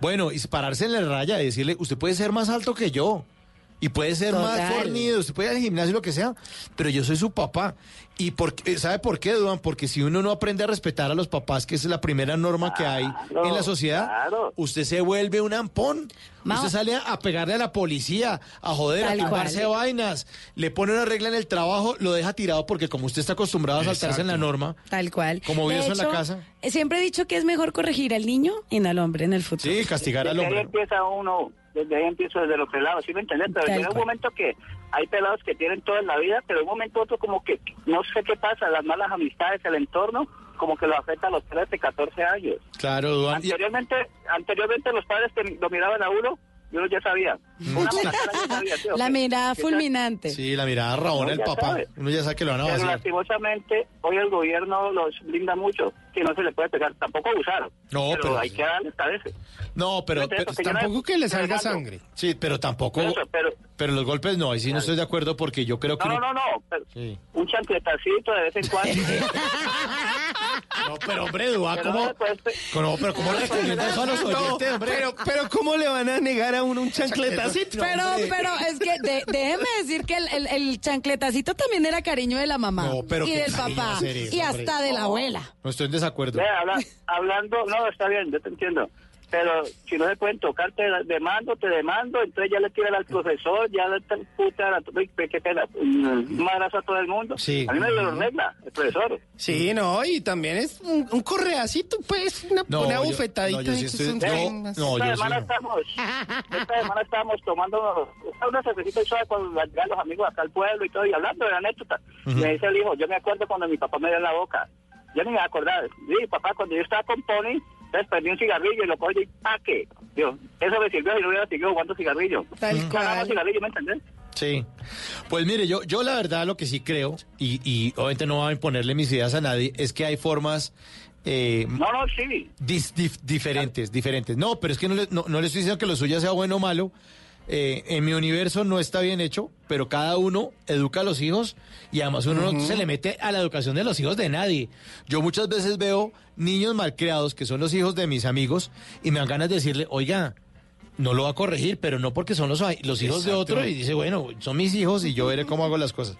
Bueno, y pararse en la raya y decirle, usted puede ser más alto que yo. Y puede ser más fornido, usted puede ir al gimnasio, lo que sea, pero yo soy su papá. ¿Y por qué- sabe por qué, Duan? Porque si uno no aprende a respetar a los papás, que esa es la primera norma que hay Claro, en la sociedad, claro. usted se vuelve un ampón. Mao. Usted sale a, pegarle a la policía, a joder, Tal a tumbarse cual. vainas, le pone una regla en el trabajo, lo deja tirado porque como usted está acostumbrado a saltarse en la norma, Tal cual. Como vive eso en la casa. eh, Siempre he dicho que es mejor corregir al niño y no al hombre en el futuro. sí, castigar al Desde ahí hombre. empieza uno, desde ahí empiezo desde los pelados, ¿sí me entiendes? Pero llega un momento que hay pelados que tienen todo en la vida, pero en un momento otro como que, no sé qué pasa, las malas amistades, el entorno, como que lo afecta a los 13, 14 años. Claro, Duan. Anteriormente, anteriormente los padres te- lo miraban a uno y uno ya sabía. Una persona ya sabía, ¿sí o La mirada ¿Sí fulminante. Sí, la mirada rabona ya papá. sabe. Uno ya sabe que lo van a Pero lastimosamente, hoy el gobierno los blinda mucho, que no se le puede pegar, tampoco abusar. No, pero, pero- hay que darle esta vez. No, pero, Tampoco que le salga sangre. sí, pero tampoco. Eso, pero, Pero los golpes no, ahí sí no estoy de acuerdo porque yo creo que. no, no, no, no, pero Sí. un chancletacito de vez en cuando. No, pero hombre, ¿cómo? no, pues, pero ¿cómo recomienda eso a los oyentes, hombre? Pero, pero ¿cómo le van a negar a uno un chancletacito? Pero, pero es que de- déjeme decir que el, el- el chancletacito también era cariño de la mamá No, pero y del papá eso, y hombre. hasta de la abuela. No estoy en desacuerdo. habla- hablando, no, está bien, yo te entiendo. Pero si no se pueden tocar, te demando, te demando, entonces ya le tiran al profesor, ya le puta, a madrazo a todo el mundo. Sí. A mí me lo regla, el profesor. Sí, no, y también es un, un correacito, pues, una, No, una yo- bufetadita. no, yo sí estoy- son no, esta yo sí semana no. estamos, esta semana estábamos tomando una cervecita y suave con los amigos acá al pueblo y todo, y hablando de la anécdota. Ujú. Me dice el hijo, yo me acuerdo cuando mi papá me dio en la boca. Yo ni me acordaba. Sí, papá, cuando yo estaba con Pony, entonces prendí un cigarrillo y lo cogí y ¡paque! Digo, eso me sirvió y no hubiera seguido jugando cigarrillo. Tal cual. cigarrillo, ¿me entendés? Sí. Pues mire, yo, yo la verdad lo que sí creo, y, y obviamente no voy a imponerle mis ideas a nadie, es que hay formas eh, No, no, sí. dis- dif- diferentes, diferentes. No, pero es que no le, no, no le estoy diciendo que lo suyo sea bueno o malo. Eh, en mi universo no está bien hecho, pero cada uno educa a los hijos y además uno no se le mete a la educación de los hijos de nadie. Yo muchas veces veo niños malcriados que son los hijos de mis amigos y me dan ganas de decirle, oiga, no lo va a corregir, pero no porque son los, los hijos de otro y dice, bueno, son mis hijos y yo veré cómo hago las cosas.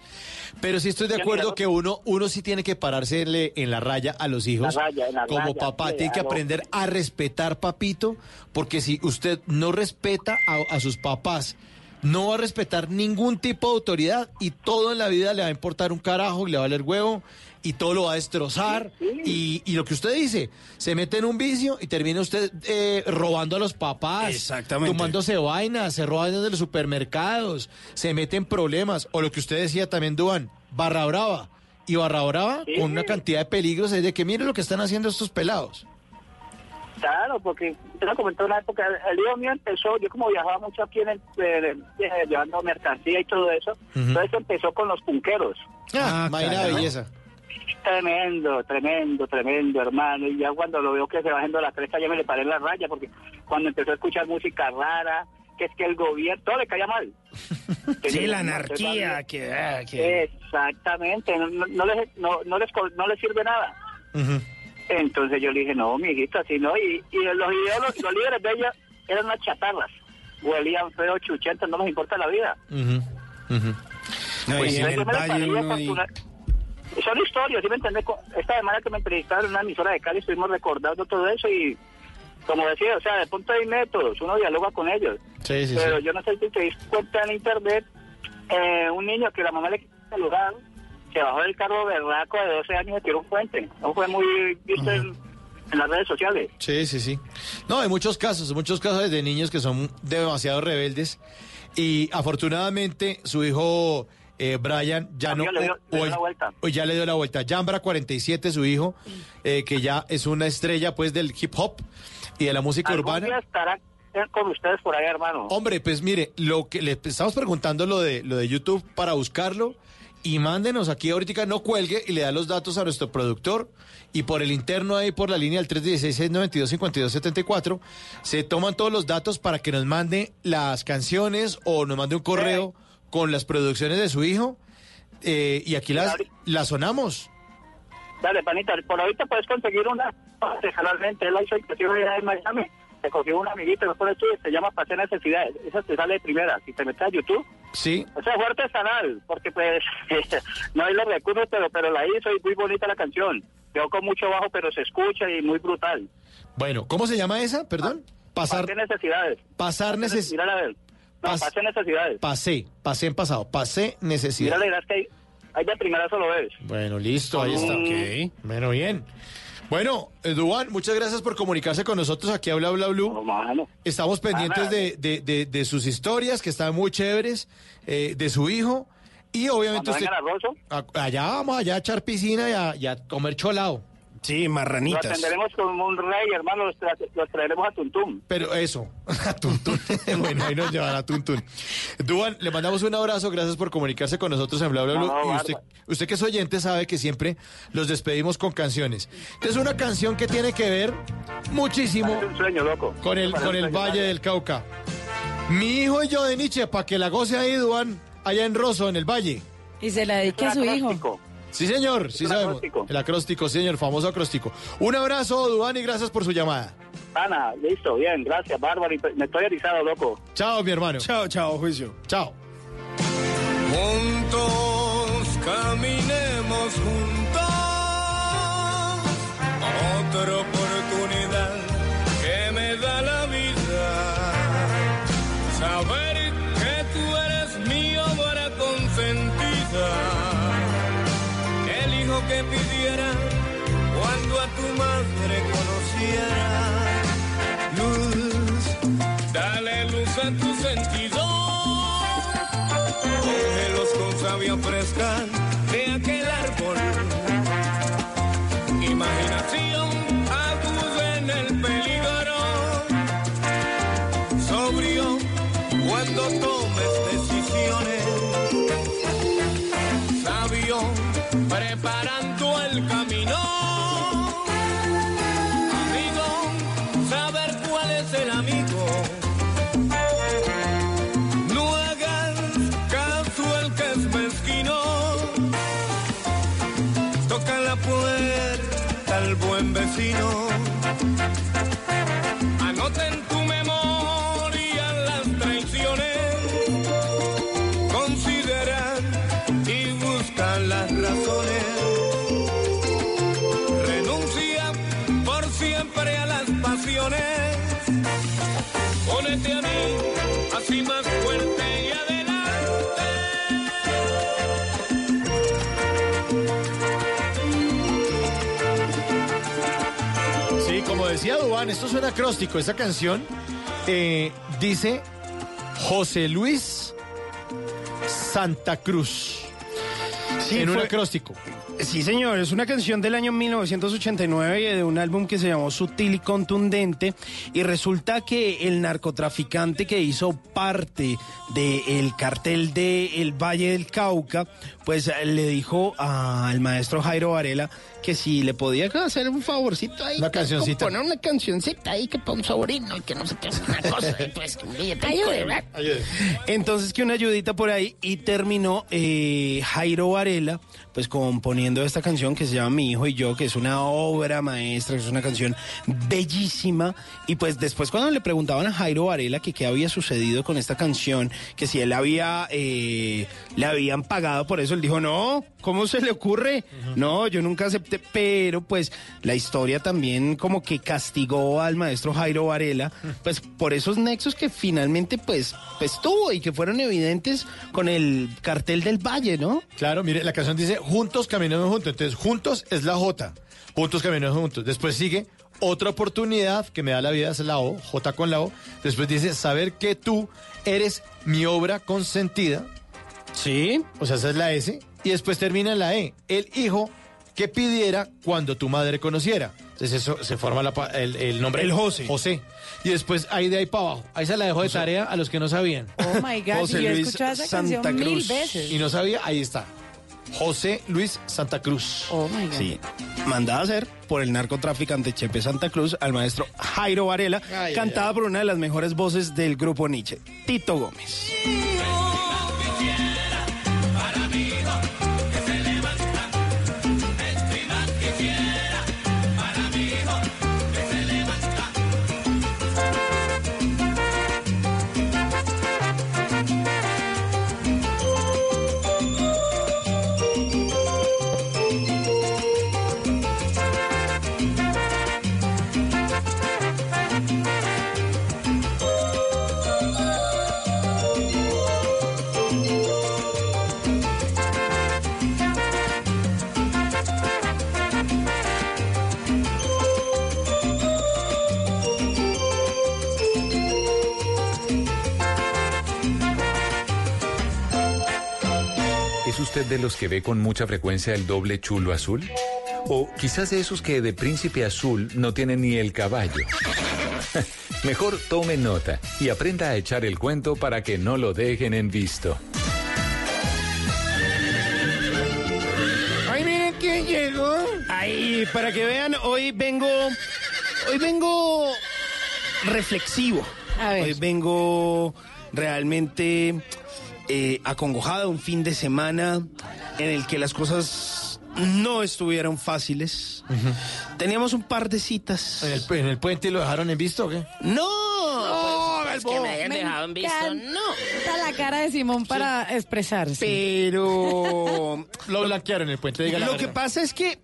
Pero sí estoy de acuerdo que uno, uno sí tiene que parársele en la raya a los hijos. La raya, en la como raya, papá, tiene que aprender a respetar, papito, porque si usted no respeta a, a sus papás, no va a respetar ningún tipo de autoridad y todo en la vida le va a importar un carajo y le va a valer huevo y todo lo va a destrozar. Y, y lo que usted dice, se mete en un vicio y termina usted eh, robando a los papás. Exactamente. Tomándose vainas, se roba desde los supermercados, se mete en problemas. O lo que usted decía también, Duan, barra brava. Y barra brava con una cantidad de peligros es de que mire lo que están haciendo estos pelados. Claro, porque yo lo comenté una época, el hijo mío empezó, yo como viajaba mucho aquí en el, en eh, llevando mercancía y todo eso, entonces empezó con los punqueros. Ah, Ah, imagina claro. belleza. Tremendo, tremendo, tremendo, hermano. Y ya cuando lo veo que se va haciendo la cresta, ya me le paré en la raya, porque cuando empezó a escuchar música rara, que es que el gobierno, todo le caía mal. Sí, la anarquía, que... ah, que- Exactamente, no, no, no les, no, no les, no les sirve nada. Entonces yo le dije, no, mi hijito, así no. Y, y los ideólogos, los líderes de ella eran unas chatarras. Huelían feo, chuchentas, no les importa la vida. No, Pues y en el Yo me valle parecía uno y- fortuna- Son historias, ¿sí me entendés? Esta semana que me entrevistaron en una emisora de Cali estuvimos recordando todo eso y, como decía, o sea, de punto de métodos, uno dialoga con ellos. Sí, sí, Pero sí. yo no sé si te diste cuenta en internet, eh, un niño que la mamá le quitó el celular, se bajó del carro berraco de 12 años y tiró un puente. No fue muy visto en, en las redes sociales. Sí, sí, sí. No, hay muchos casos, muchos casos de niños que son demasiado rebeldes y afortunadamente su hijo eh, Brian ya no... Le dio- le dio la vuelta. o ya le dio la vuelta. Jambra 47, su hijo, eh, que ya es una estrella pues del hip hop y de la música Algún urbana. día estará con ustedes por ahí, hermano. Hombre, pues mire, lo que le estamos preguntando lo de lo de YouTube para buscarlo y mándenos aquí ahorita no cuelgue y le da los datos a nuestro productor y por el interno ahí por la línea del 316-692-5274 se toman todos los datos para que nos mande las canciones o nos mande un correo con las producciones de su hijo eh, y aquí las, las sonamos. Dale, panita, por ahorita puedes conseguir una generalmente él la hizo inclusive allá en Miami. Te cogió un amiguito, no pones tú, se llama Paseo Necesidades. Esa te sale de primera. Si te metes a YouTube, Sí. o sea, fue artesanal, porque pues no hay los recursos, pero, pero la hizo y muy bonita la canción. Quedó con mucho bajo, pero se escucha y muy brutal. Bueno, ¿cómo se llama esa? Perdón. Pasar, Paseo Necesidades. pasar necesidades. No, Pas- Paseo Necesidades. Pasé, pasé en pasado, pasé necesidad. Mírala y verás que ahí, ahí de primera solo ves. Bueno, listo, ahí está. Mm. Bueno, bien. Bueno, eh, Duan, muchas gracias por comunicarse con nosotros aquí a Bla Bla Blue. Estamos pendientes de, de- de- de sus historias, que están muy chéveres, eh, de su hijo. Y obviamente Cuando usted... a Allá vamos, allá a echar piscina y a, y a comer cholado. Sí, lo atenderemos como un rey, hermano, los, tra- los traeremos a Tuntum. Pero eso, a Tuntún. bueno, ahí nos llevará a Tuntún. Duan, le mandamos un abrazo, gracias por comunicarse con nosotros en Bla Bla. No, y usted, usted que es oyente sabe que siempre los despedimos con canciones. Es una canción que tiene que ver muchísimo Es un sueño, loco. con el, con el. Valle del Cauca. Mi hijo y yo de Nietzsche, para que la goce ahí, Duan, allá en Rosso, en el Valle. Y se la dedique a su hijo. Sí, señor, sí sabemos. Acróstico. El acróstico, sí, señor, famoso acróstico. Un abrazo, Duan, y gracias por su llamada. Ana, listo, bien, gracias, Bárbara. Me estoy erizado, loco. Chao, mi hermano. Chao, chao, juicio. Chao. Juntos caminemos juntos otra oportunidad que me da la vida. Saber que tú eres mío, para consentida pidiera cuando a tu madre conociera. Luz, dale luz a tu sentido. Cógelos con savia fresca de aquel árbol. Imaginación esto suena acróstico. Esta canción eh, dice José Luis Santa Cruz. Sí, en un fue- acróstico. Sí, señor, es una canción del año 1989 y de un álbum que se llamó Sutil y Contundente. Y resulta que el narcotraficante que hizo parte del cartel de El Valle del Cauca, pues eh, le dijo al maestro Jairo Varela que si le podía hacer un favorcito ahí. Una cancioncita. Poner una cancioncita ahí que para un sobrino y que no sé qué es una cosa. y pues que un billetico, ¿verdad? Entonces que una ayudita por ahí y terminó eh, Jairo Varela pues componiendo esta canción que se llama Mi hijo y yo, que es una obra maestra, que es una canción bellísima y pues después cuando le preguntaban a Jairo Varela que qué había sucedido con esta canción, que si él había eh, le habían pagado por eso, él dijo no, ¿cómo se le ocurre? No, yo nunca acepté, pero pues la historia también como que castigó al maestro Jairo Varela, pues por esos nexos que finalmente pues, pues tuvo y que fueron evidentes con el cartel del Valle, ¿no? Claro, mire, la canción dice Juntos caminamos juntos. Entonces, juntos es la J. Juntos caminamos juntos. Después sigue otra oportunidad que me da la vida, es la O, J con la O. Después dice saber que tú eres mi obra consentida. Sí. O sea, esa es la S. Y después termina en la E. El hijo que pidiera cuando tu madre conociera. Entonces eso se forma la el, el nombre. El José. José. Y después ahí de ahí para abajo. Ahí se la dejo de tarea a los que no sabían. Oh my God, José y yo he escuchado esa Santa canción mil veces. Y no sabía, ahí está. José Luis Santa Cruz. Oh my God. Sí, mandada a hacer por el narcotraficante Chepe Santa Cruz al maestro Jairo Varela, Ay, cantada ay, por una de las mejores voces del grupo Nietzsche, Tito Gómez. Usted de los que ve con mucha frecuencia el doble chulo azul? O quizás de esos que de príncipe azul no tienen ni el caballo. Mejor tome nota y aprenda a echar el cuento para que no lo dejen en visto. Ay, miren quién llegó. Ay, para que vean, hoy vengo, hoy vengo reflexivo. Hoy vengo realmente eh, acongojado, un fin de semana en el que las cosas no estuvieron fáciles. Teníamos un par de citas. ¿En el, en el puente lo dejaron en visto o qué? No, pues, Galbo. que me hayan dejado en visto, no. Está la cara de Simón para expresarse. Pero lo blanquearon en el puente. diga la Lo que pasa es que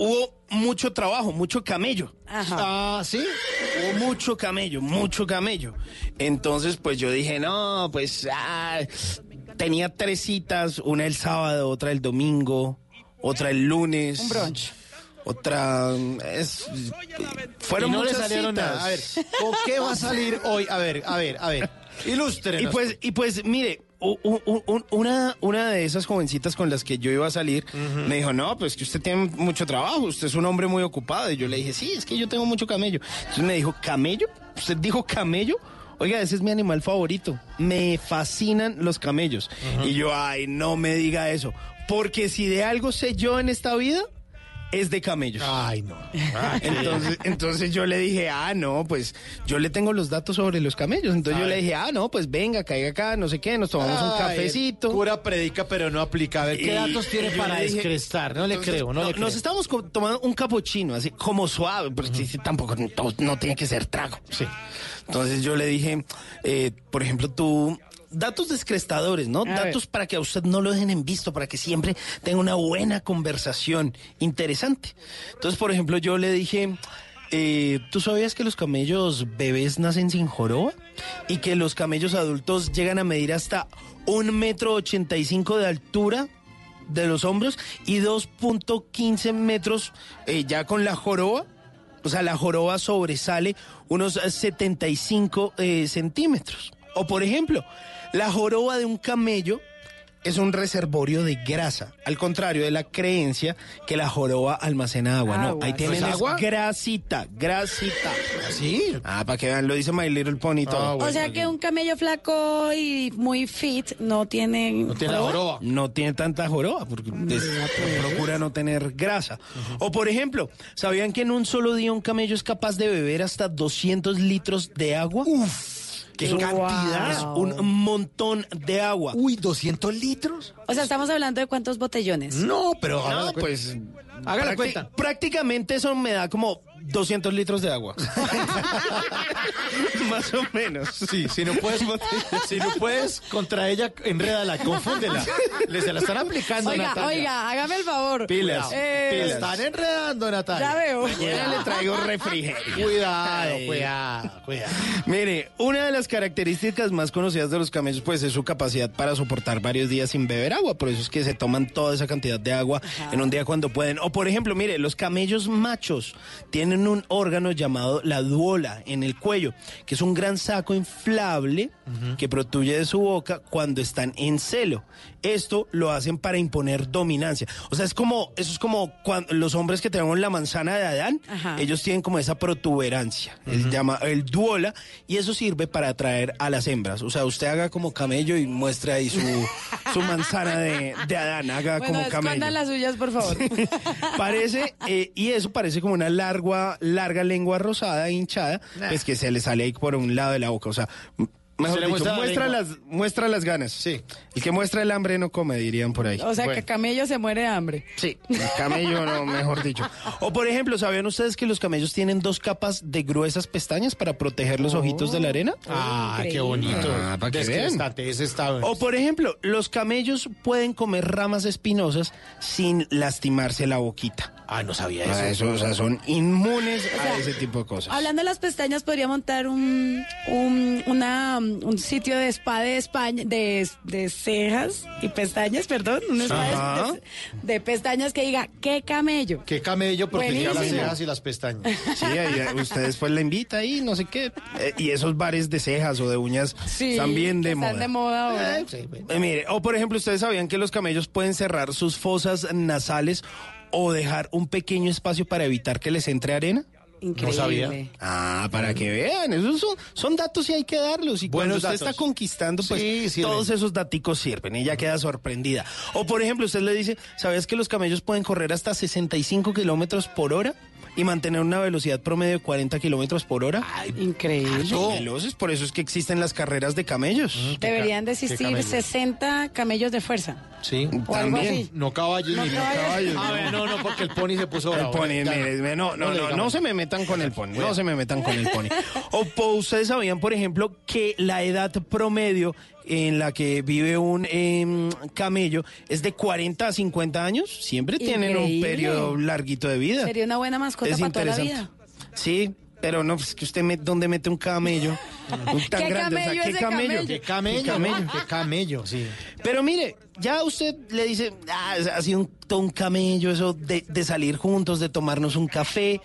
hubo mucho trabajo, mucho camello. Ah, ¿sí? Hubo mucho camello, mucho camello. Entonces, pues yo dije, no, pues ah, tenía tres citas, una el sábado, otra el domingo, otra el lunes. Un brunch. Otra es fueron Y no le muchas salieron citas. nada. A ver, ¿con qué va a salir hoy? A ver, a ver, a ver. Ilústrenos. Y pues, y pues, mire, u- u- u- una, una de esas jovencitas con las que yo iba a salir me dijo, no, pues que usted tiene mucho trabajo, usted es un hombre muy ocupado. Y yo le dije, sí, es que yo tengo mucho camello. Entonces me dijo, ¿camello? ¿Usted dijo camello? Oiga, ese es mi animal favorito. Me fascinan los camellos. Y yo, ay, no me diga eso. Porque si de algo sé yo en esta vida, es de camellos. Ay, no. Entonces, entonces yo le dije, ah, no, pues yo le tengo los datos sobre los camellos. Entonces yo le dije, ah, no, pues venga, caiga acá, no sé qué, nos tomamos un cafecito. Cura predica, pero no aplica. A ver, ¿qué Y- datos tiene para dije- descrestar? No le Entonces, creo, no, le creo. Nos estamos tomando un capuchino, así como suave, porque sí, tampoco no, no tiene que ser trago. Sí. Entonces yo le dije, eh, por ejemplo, tú, datos descrestadores, ¿no? datos para que a usted no lo dejen en visto, para que siempre tenga una buena conversación interesante. Entonces, por ejemplo, yo le dije, eh, ¿tú sabías que los camellos bebés nacen sin joroba? Y que los camellos adultos llegan a medir hasta un metro ochenta y cinco de altura de los hombros y 2.15 metros eh, ya con la joroba. O sea, la joroba sobresale unos eh, 75 eh, centímetros. O por ejemplo, la joroba de un camello es un reservorio de grasa, al contrario de la creencia que la joroba almacena agua. no, ahí ¿sí tienen agua? grasita, grasita. Sí. Ah, para que vean, lo dice My Little Pony y todo. Ah, bueno. o sea que un camello flaco y muy fit no tiene... No tiene la joroba. no tiene tanta joroba porque pues, procura no tener grasa. O por ejemplo, ¿sabían que en un solo día un camello es capaz de beber hasta 200 litros de agua? Uf, qué cantidad. Es un montón de agua. Uy, ¿200 litros? O sea, estamos hablando de cuántos botellones. No, pero haga No, la pues Haga la cuenta. Prácticamente eso me da como 200 litros de agua. Más o menos. Sí, si no puedes, si no puedes contra ella, enrédala, confúndela. Le se la están aplicando, Oiga, Natalia. oiga, hágame el favor. Pilas, Eh, pilas. Están enredando, Natalia. Ya veo. Mañana le traigo refrigerio. Cuidado, Ay. cuidado, cuidado. Mire, una de las características más conocidas de los camellos pues es su capacidad para soportar varios días sin beber agua, por eso es que se toman toda esa cantidad de agua en un día cuando pueden. O por ejemplo, mire, los camellos machos tienen un órgano llamado la duola en el cuello, que es un gran saco inflable que protruye de su boca cuando están en celo. Esto lo hacen para imponer dominancia. O sea, es como eso es como cuando los hombres que tenemos la manzana de Adán, Ajá. ellos tienen como esa protuberancia, el llama el duola y eso sirve para atraer a las hembras. O sea, usted haga como camello y muestre ahí su, su manzana de, de Adán, haga Bueno, como camello. las suyas, por favor. Parece, eh, y eso parece como una larga, larga lengua rosada e hinchada, pues que se le sale ahí por un lado de la boca. O sea, mejor dicho, muestra la muestra, lengua. las, muestra las ganas. Sí. El que muestra el hambre no come, dirían por ahí. O sea, que camello se muere de hambre. Sí, el camello no, mejor dicho. O por ejemplo, ¿sabían ustedes que los camellos tienen dos capas de gruesas pestañas para proteger los ojitos de la arena? Ah, qué bonito. Ah, para que vean. Descrestate, ese está... O por ejemplo, los camellos pueden comer ramas espinosas sin lastimarse la boquita. Ah, no sabía Ah, eso. eso, o sea, son inmunes O sea, a ese tipo de cosas. Hablando de las pestañas, podría montar un, un, una, un sitio de spa de España, de, de cejas y pestañas, perdón, un spa de- de, pestañas que diga, qué camello. Qué camello, porque tiene las cejas y las pestañas. Sí, ahí, eh, usted después la invita ahí, no sé qué. Eh, y esos bares de cejas o de uñas Sí, están bien de moda. Están de moda ahora. Eh, mire, o por ejemplo, ustedes sabían que los camellos pueden cerrar sus fosas nasales o dejar un pequeño espacio para evitar que les entre arena. Increíble. sabía. Ah, para que vean, esos son, son datos y hay que darlos. Y cuando usted datos. está conquistando, pues Sí, todos esos daticos sirven. Ella queda sorprendida. O por ejemplo, usted le dice, ¿sabías que los camellos pueden correr hasta 65 kilómetros por hora? Y mantener una velocidad promedio de 40 kilómetros por hora. Increíble. Son veloces, por eso es que existen las carreras de camellos. Deberían de existir camello. 60 camellos de fuerza. Sí. O algo También. así. No caballos No ni caballos. A ver, no, no, porque el pony se puso El pony, Ya, mire, no, no, no, no se me metan con el pony, no se me metan con el pony. O ustedes sabían, por ejemplo, que la edad promedio en la que vive un em, camello es de 40 a 50 años. Siempre tienen un Increíble. periodo larguito de vida. Sería una buena mascota es para toda la interesante. vida. Sí, Pero no, pues que usted me, ¿dónde mete un camello? Un tan ¿Qué grande, o sea, camello ¿qué ese camello? camello? Qué camello, ¿Qué camello? qué camello, sí. Pero mire, ya usted le dice, ah, ha sido un, todo un camello eso de, de salir juntos, de tomarnos un café.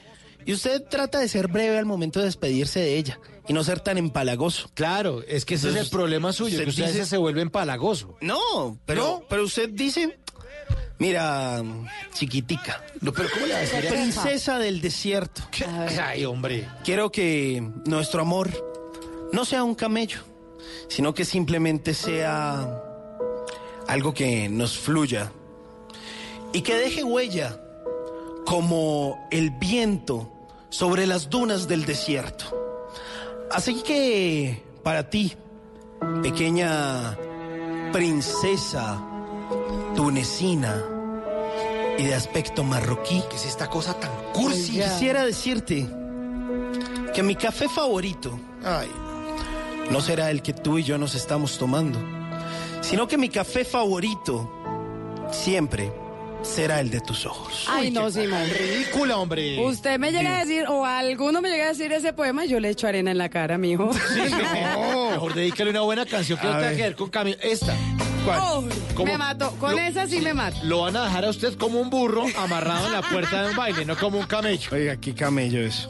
Y usted trata de ser breve al momento de despedirse de ella y no ser tan empalagoso. Claro, es que ese es el problema suyo, que usted dice- veces se vuelve empalagoso. No, pero, pero usted dice, mira, chiquitica, pero ¿cómo le va a decir eso? princesa del desierto. Ay, hombre. Quiero que nuestro amor no sea un camello, sino que simplemente sea algo que nos fluya y que deje huella como el viento sobre las dunas del desierto. Así que para ti, pequeña princesa tunecina y de aspecto marroquí, ¿Qué es esta cosa tan cursi, quisiera decirte que mi café favorito Ay, no será el que tú y yo nos estamos tomando, sino que mi café favorito siempre será el de tus ojos. Ay, no, Simón. ridícula, hombre. Usted me llega a decir, o alguno me llega a decir ese poema, yo le echo arena en la cara, mijo. No, mejor dedícale una buena canción que no tenga que ver con camello. Esta. Oh, me mató. Con Lo- esa sí, me mato. Lo van a dejar a usted como un burro amarrado en la puerta de un baile, no como un camello. Oiga, qué camello es.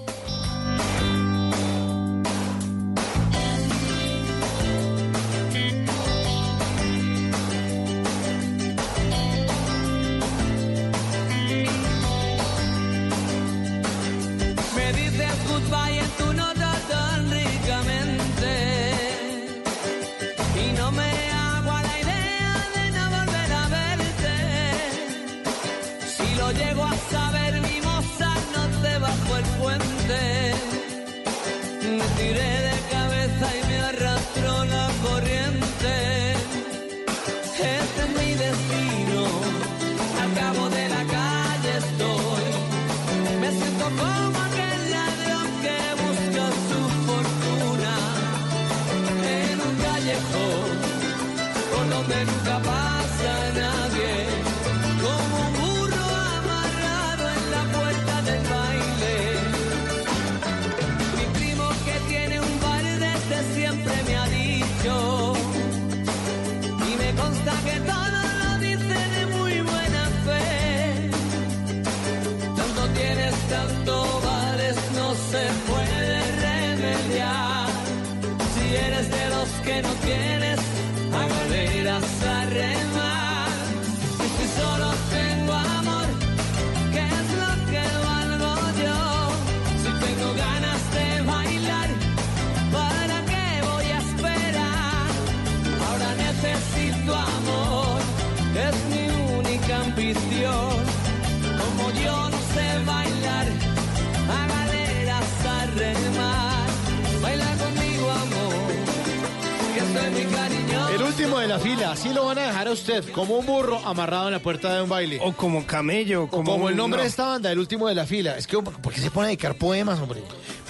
Usted, como un burro amarrado en la puerta de un baile. O como camello, O como, como el nombre no. de esta banda, el último de la fila. Es que, ¿por qué se pone a dedicar poemas, hombre?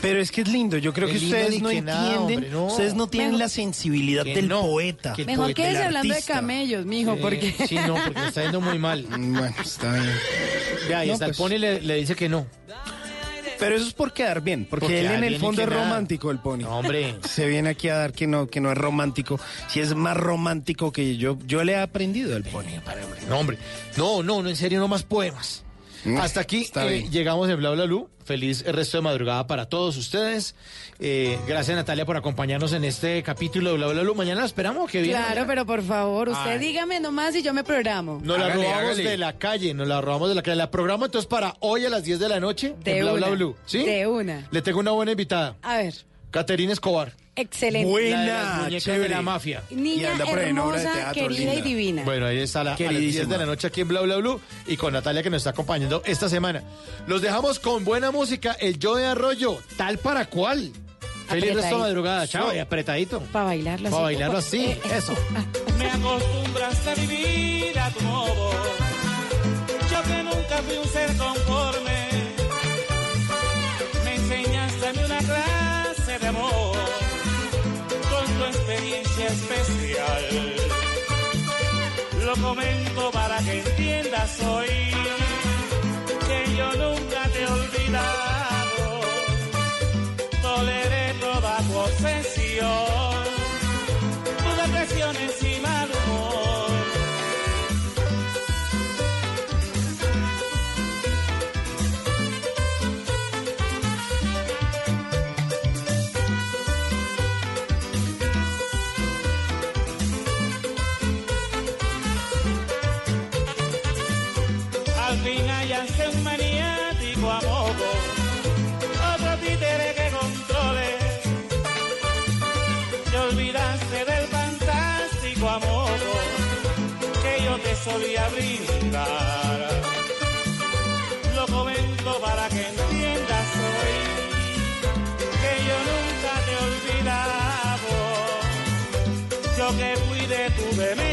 Pero es que es lindo, yo creo que ustedes no que nada, entienden, hombre, no. ustedes no tienen Mejor- la sensibilidad Que del no, poeta. que Mejor poeta, quédese hablando de camellos, mijo, Sí, porque... Sí, no, porque está yendo muy mal. Bueno, está bien. No, está pues- el pony le, le dice que no. Pero eso es por quedar bien, porque Por él en el fondo es nada. romántico, el pony. No, hombre. Se viene aquí a dar que no, que no es romántico. Si es más romántico que yo, yo le he aprendido al pony. No, hombre. No, no, no, en serio, no más poemas. Mm, Hasta aquí eh, llegamos en Bla Bla Blue. Feliz resto de madrugada para todos ustedes. Eh, gracias Natalia por acompañarnos en este capítulo de Bla Bla Blue. Mañana la esperamos que viene. Claro, pero por favor, usted Ay. dígame nomás y yo me programo. Nos la robamos hágale. de la calle, nos la robamos de la calle. La programa entonces para hoy a las 10 de la noche De en Bla Bla una, Blue. ¿Sí? de una. Le tengo una buena invitada. A ver, Caterina Escobar. excelente. Buena. la de chévere. la mafia. Niña Y hermosa, teatro, querida y divina. Bueno, ahí está la, a las 10 Queridísima. de la noche aquí en Bla Bla Blue y con Natalia que nos está acompañando esta semana. Los dejamos con buena música, el yo de arroyo, tal para cual. Feliz resto de madrugada, chao, y apretadito. Para bailarlo así. Para bailarlo así, Eh, eh, eso. Me acostumbras a vivir a tu modo. Yo que nunca fui un ser conforme. amor con tu experiencia especial. Lo comento para que entiendas hoy que yo nunca te he olvidado. Toleré toda tu obsesión, tus depresiones solía brindar. Lo comento para que entiendas hoy que yo nunca te he olvidado. Yo que fui de tu demencia